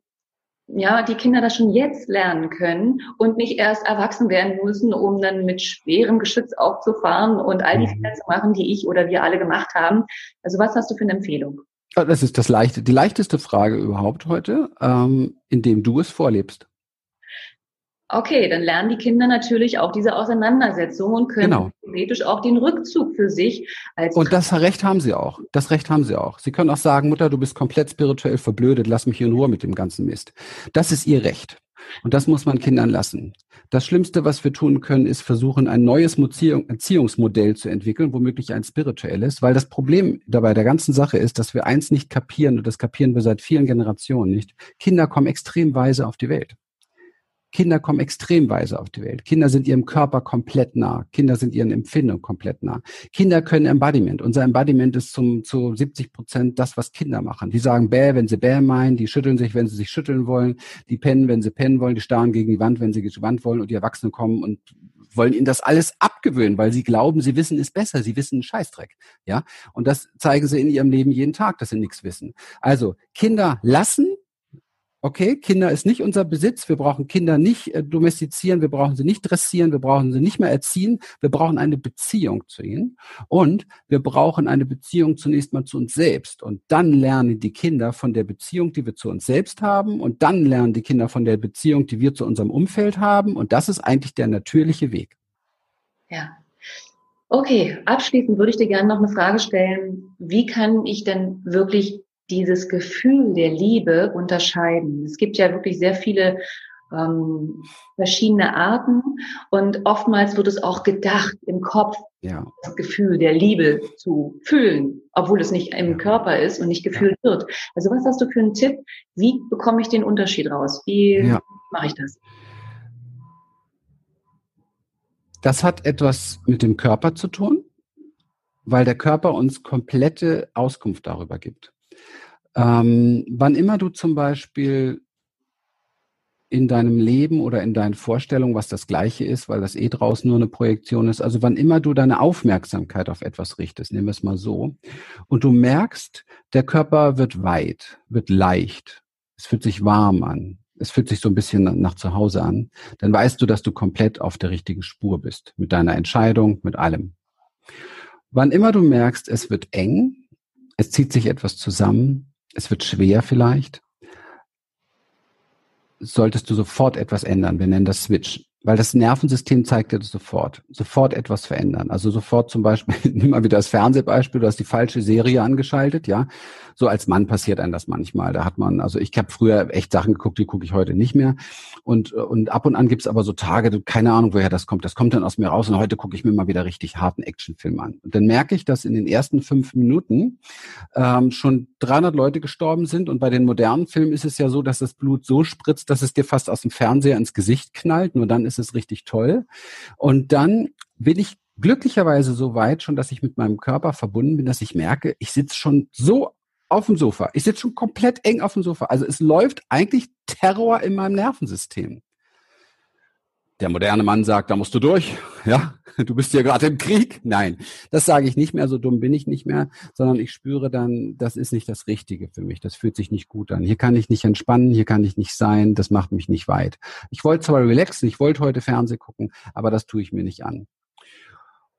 [SPEAKER 1] ja, die Kinder das schon jetzt lernen können und nicht erst erwachsen werden müssen, um dann mit schwerem Geschütz aufzufahren und all die mhm. Fehler zu machen, die ich oder wir alle gemacht haben. Also was hast du für eine Empfehlung?
[SPEAKER 2] Das ist das leichte, die leichteste Frage überhaupt heute, ähm, indem du es vorlebst.
[SPEAKER 1] Okay, dann lernen die Kinder natürlich auch diese Auseinandersetzung und können genau. theoretisch auch den Rückzug für sich
[SPEAKER 2] als. Und das Recht haben sie auch. Das Recht haben sie auch. Sie können auch sagen, Mutter, du bist komplett spirituell verblödet, lass mich in Ruhe mit dem ganzen Mist. Das ist ihr Recht. Und das muss man Kindern lassen. Das Schlimmste, was wir tun können, ist versuchen, ein neues Erziehungsmodell zu entwickeln, womöglich ein spirituelles, weil das Problem dabei der ganzen Sache ist, dass wir eins nicht kapieren, und das kapieren wir seit vielen Generationen nicht. Kinder kommen extrem weise auf die Welt. Kinder kommen extrem weise auf die Welt. Kinder sind ihrem Körper komplett nah. Kinder sind ihren Empfindungen komplett nah. Kinder können Embodiment. Unser Embodiment ist zum, zu 70 Prozent das, was Kinder machen. Die sagen bäh, wenn sie bäh meinen. Die schütteln sich, wenn sie sich schütteln wollen. Die pennen, wenn sie pennen wollen. Die starren gegen die Wand, wenn sie gegen die Wand wollen. Und die Erwachsenen kommen und wollen ihnen das alles abgewöhnen, weil sie glauben, sie wissen es besser. Sie wissen einen Scheißdreck. Ja. Und das zeigen sie in ihrem Leben jeden Tag, dass sie nichts wissen. Also Kinder lassen Okay, Kinder ist nicht unser Besitz. Wir brauchen Kinder nicht äh, domestizieren, wir brauchen sie nicht dressieren, wir brauchen sie nicht mehr erziehen. Wir brauchen eine Beziehung zu ihnen. Und wir brauchen eine Beziehung zunächst mal zu uns selbst. Und dann lernen die Kinder von der Beziehung, die wir zu uns selbst haben. Und dann lernen die Kinder von der Beziehung, die wir zu unserem Umfeld haben. Und das ist eigentlich der natürliche Weg.
[SPEAKER 1] Ja. Okay, abschließend würde ich dir gerne noch eine Frage stellen. Wie kann ich denn wirklich dieses Gefühl der Liebe unterscheiden. Es gibt ja wirklich sehr viele ähm, verschiedene Arten und oftmals wird es auch gedacht, im Kopf ja. das Gefühl der Liebe zu fühlen, obwohl es nicht im Körper ist und nicht gefühlt ja. wird. Also was hast du für einen Tipp? Wie bekomme ich den Unterschied raus? Wie ja. mache ich das?
[SPEAKER 2] Das hat etwas mit dem Körper zu tun, weil der Körper uns komplette Auskunft darüber gibt. Ähm, wann immer du zum Beispiel in deinem Leben oder in deinen Vorstellungen, was das Gleiche ist, weil das eh draußen nur eine Projektion ist, also wann immer du deine Aufmerksamkeit auf etwas richtest, nehmen wir es mal so, und du merkst, der Körper wird weit, wird leicht, es fühlt sich warm an, es fühlt sich so ein bisschen nach zu Hause an, dann weißt du, dass du komplett auf der richtigen Spur bist, mit deiner Entscheidung, mit allem. Wann immer du merkst, es wird eng, es zieht sich etwas zusammen, es wird schwer vielleicht, solltest du sofort etwas ändern. Wir nennen das Switch. Weil das Nervensystem zeigt dir das sofort. Sofort etwas verändern. Also sofort zum Beispiel, nimm mal wieder das Fernsehbeispiel, du hast die falsche Serie angeschaltet, ja. So als Mann passiert einem das manchmal. Da hat man, also ich habe früher echt Sachen geguckt, die gucke ich heute nicht mehr. Und, und ab und an gibt's aber so Tage, keine Ahnung, woher das kommt. Das kommt dann aus mir raus und heute gucke ich mir mal wieder richtig harten Actionfilm an. Und dann merke ich, dass in den ersten fünf Minuten ähm, schon 300 Leute gestorben sind. Und bei den modernen Filmen ist es ja so, dass das Blut so spritzt, dass es dir fast aus dem Fernseher ins Gesicht knallt. Nur dann ist es richtig toll. Und dann bin ich glücklicherweise so weit schon, dass ich mit meinem Körper verbunden bin, dass ich merke, ich sitze schon so auf dem Sofa. Ich sitze schon komplett eng auf dem Sofa. Also es läuft eigentlich Terror in meinem Nervensystem. Der moderne Mann sagt, da musst du durch. Ja, du bist ja gerade im Krieg. Nein, das sage ich nicht mehr. So dumm bin ich nicht mehr, sondern ich spüre dann, das ist nicht das Richtige für mich. Das fühlt sich nicht gut an. Hier kann ich nicht entspannen. Hier kann ich nicht sein. Das macht mich nicht weit. Ich wollte zwar relaxen. Ich wollte heute Fernseh gucken, aber das tue ich mir nicht an.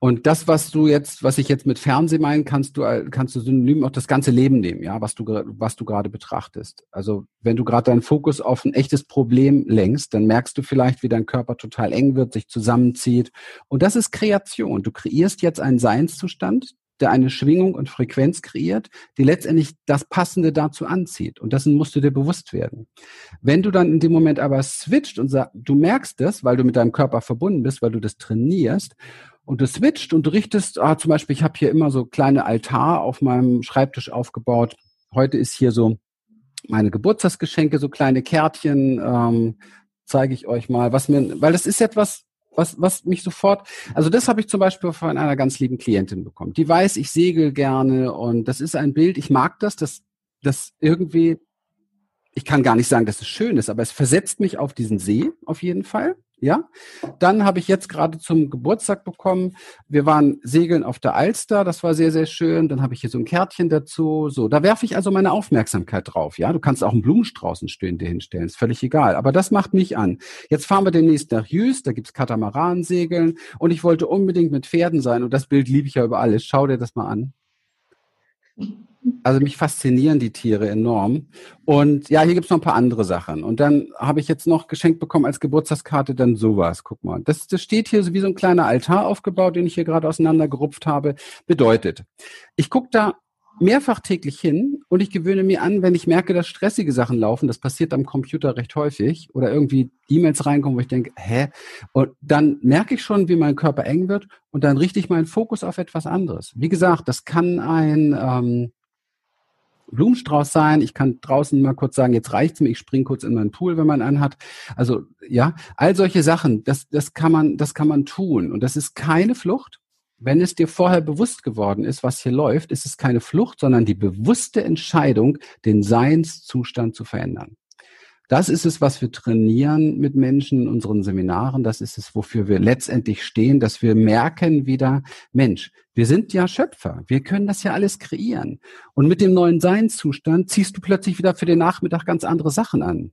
[SPEAKER 2] Und das, was du jetzt, was ich jetzt mit Fernsehen meine, kannst du, kannst du synonym auch das ganze Leben nehmen, ja, was du, was du gerade betrachtest. Also, wenn du gerade deinen Fokus auf ein echtes Problem lenkst, dann merkst du vielleicht, wie dein Körper total eng wird, sich zusammenzieht. Und das ist Kreation. Du kreierst jetzt einen Seinszustand, der eine Schwingung und Frequenz kreiert, die letztendlich das Passende dazu anzieht. Und dessen musst du dir bewusst werden. Wenn du dann in dem Moment aber switcht und sagst, du merkst das, weil du mit deinem Körper verbunden bist, weil du das trainierst und du switcht und du richtest, ah, zum Beispiel, ich habe hier immer so kleine Altar auf meinem Schreibtisch aufgebaut. Heute ist hier so meine Geburtstagsgeschenke, so kleine Kärtchen, ähm, zeige ich euch mal, was mir, weil das ist etwas, was, was mich sofort, also das habe ich zum Beispiel von einer ganz lieben Klientin bekommen. Die weiß, ich segel gerne und das ist ein Bild, ich mag das, das, das irgendwie, ich kann gar nicht sagen, dass es schön ist, aber es versetzt mich auf diesen See auf jeden Fall. Ja, dann habe ich jetzt gerade zum Geburtstag bekommen. Wir waren segeln auf der Alster, das war sehr sehr schön. Dann habe ich hier so ein Kärtchen dazu. So, da werfe ich also meine Aufmerksamkeit drauf. Ja, du kannst auch einen Blumenstrauß stehen dir hinstellen, ist völlig egal. Aber das macht mich an. Jetzt fahren wir demnächst nach Jüst, da gibt's Katamaransegeln und ich wollte unbedingt mit Pferden sein und das Bild liebe ich ja über alles. Schau dir das mal an. Also mich faszinieren die Tiere enorm. Und ja, hier gibt's noch ein paar andere Sachen. Und dann habe ich jetzt noch geschenkt bekommen als Geburtstagskarte dann sowas. Guck mal. Das, das steht hier so wie so ein kleiner Altar aufgebaut, den ich hier gerade auseinandergerupft habe. Bedeutet, ich gucke da mehrfach täglich hin und ich gewöhne mir an, wenn ich merke, dass stressige Sachen laufen, das passiert am Computer recht häufig, oder irgendwie E-Mails reinkommen, wo ich denke, hä? Und dann merke ich schon, wie mein Körper eng wird und dann richte ich meinen Fokus auf etwas anderes. Wie gesagt, das kann ein ähm, Blumenstrauß sein. Ich kann draußen mal kurz sagen, jetzt reicht's mir, ich spring kurz in meinen Pool, wenn man anhat. Also ja, all solche Sachen, das, das kann man, das kann man tun. Und das ist keine Flucht. Wenn es dir vorher bewusst geworden ist, was hier läuft, ist es keine Flucht, sondern die bewusste Entscheidung, den Seinszustand zu verändern. Das ist es, was wir trainieren mit Menschen in unseren Seminaren. Das ist es, wofür wir letztendlich stehen, dass wir merken wieder, Mensch, Wir sind ja Schöpfer. Wir können das ja alles kreieren. Und mit dem neuen Seinszustand ziehst du plötzlich wieder für den Nachmittag ganz andere Sachen an.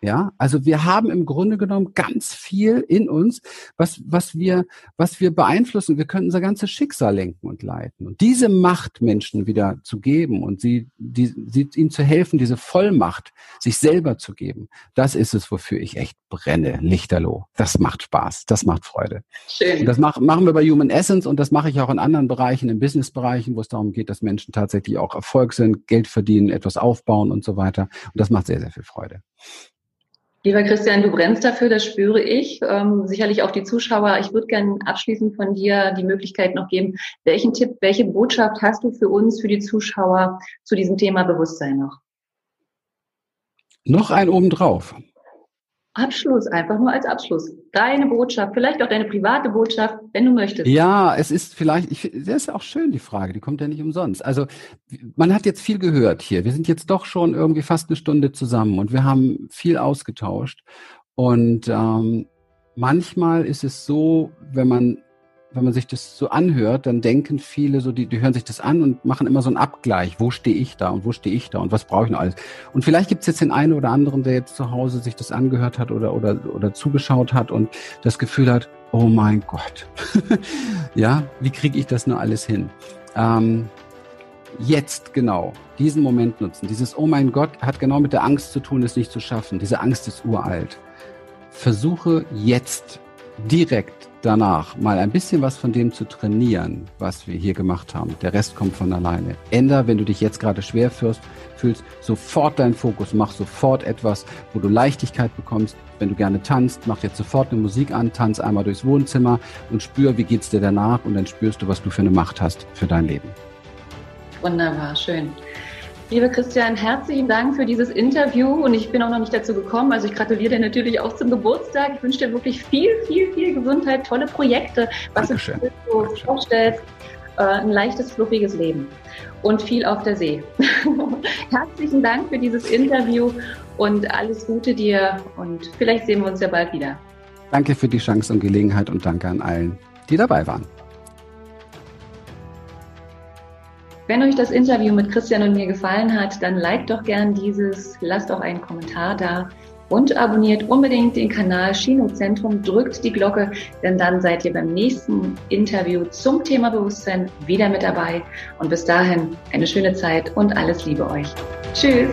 [SPEAKER 2] Ja, also wir haben im Grunde genommen ganz viel in uns, was, was wir, was wir beeinflussen. Wir können unser ganzes Schicksal lenken und leiten. Und diese Macht Menschen wieder zu geben und sie, die, sie, ihnen zu helfen, diese Vollmacht sich selber zu geben, das ist es, wofür ich echt brenne. Lichterloh. Das macht Spaß. Das macht Freude. Schön. Und das mach, machen wir bei Human Essence und das mache ich auch in anderen Bereichen, in Businessbereichen, wo es darum geht, dass Menschen tatsächlich auch Erfolg sind, Geld verdienen, etwas aufbauen und so weiter. Und das macht sehr, sehr viel Freude.
[SPEAKER 1] Lieber Christian, du brennst dafür, das spüre ich. Ähm, sicherlich auch die Zuschauer. Ich würde gerne abschließend von dir die Möglichkeit noch geben, welchen Tipp, welche Botschaft hast du für uns, für die Zuschauer zu diesem Thema Bewusstsein noch?
[SPEAKER 2] Noch ein obendrauf.
[SPEAKER 1] Abschluss, einfach nur als Abschluss. Deine Botschaft, vielleicht auch deine private Botschaft, wenn du möchtest.
[SPEAKER 2] Ja, es ist vielleicht, ich, das ist ja auch schön, die Frage, die kommt ja nicht umsonst. Also, man hat jetzt viel gehört hier. Wir sind jetzt doch schon irgendwie fast eine Stunde zusammen und wir haben viel ausgetauscht. Und ähm, manchmal ist es so, wenn man wenn man sich das so anhört, dann denken viele so, die, die hören sich das an und machen immer so einen Abgleich. Wo stehe ich da und wo stehe ich da und was brauche ich noch alles? Und vielleicht gibt es jetzt den einen oder anderen, der jetzt zu Hause sich das angehört hat oder, oder, oder zugeschaut hat und das Gefühl hat, oh mein Gott, ja, wie kriege ich das nur alles hin? Ähm, jetzt genau diesen Moment nutzen. Dieses Oh mein Gott hat genau mit der Angst zu tun, es nicht zu schaffen. Diese Angst ist uralt. Versuche jetzt direkt danach mal ein bisschen was von dem zu trainieren, was wir hier gemacht haben. Der Rest kommt von alleine. Änder, wenn du dich jetzt gerade schwer fühlst, fühlst, sofort deinen Fokus, mach sofort etwas, wo du Leichtigkeit bekommst. Wenn du gerne tanzt, mach jetzt sofort eine Musik an, tanz einmal durchs Wohnzimmer und spür, wie geht's dir danach und dann spürst du, was du für eine Macht hast für dein Leben.
[SPEAKER 1] Wunderbar, schön. Lieber Christian, herzlichen Dank für dieses Interview und ich bin auch noch nicht dazu gekommen. Also ich gratuliere dir natürlich auch zum Geburtstag. Ich wünsche dir wirklich viel, viel, viel Gesundheit, tolle Projekte, was Dankeschön. du so Dankeschön. vorstellst. Äh, ein leichtes, fluffiges Leben und viel auf der See. herzlichen Dank für dieses Interview und alles Gute dir und vielleicht sehen wir uns ja bald wieder.
[SPEAKER 2] Danke für die Chance und Gelegenheit und danke an allen, die dabei waren.
[SPEAKER 1] Wenn euch das Interview mit Christian und mir gefallen hat, dann liked doch gern dieses, lasst auch einen Kommentar da und abonniert unbedingt den Kanal Chino drückt die Glocke, denn dann seid ihr beim nächsten Interview zum Thema Bewusstsein wieder mit dabei. Und bis dahin eine schöne Zeit und alles Liebe euch. Tschüss!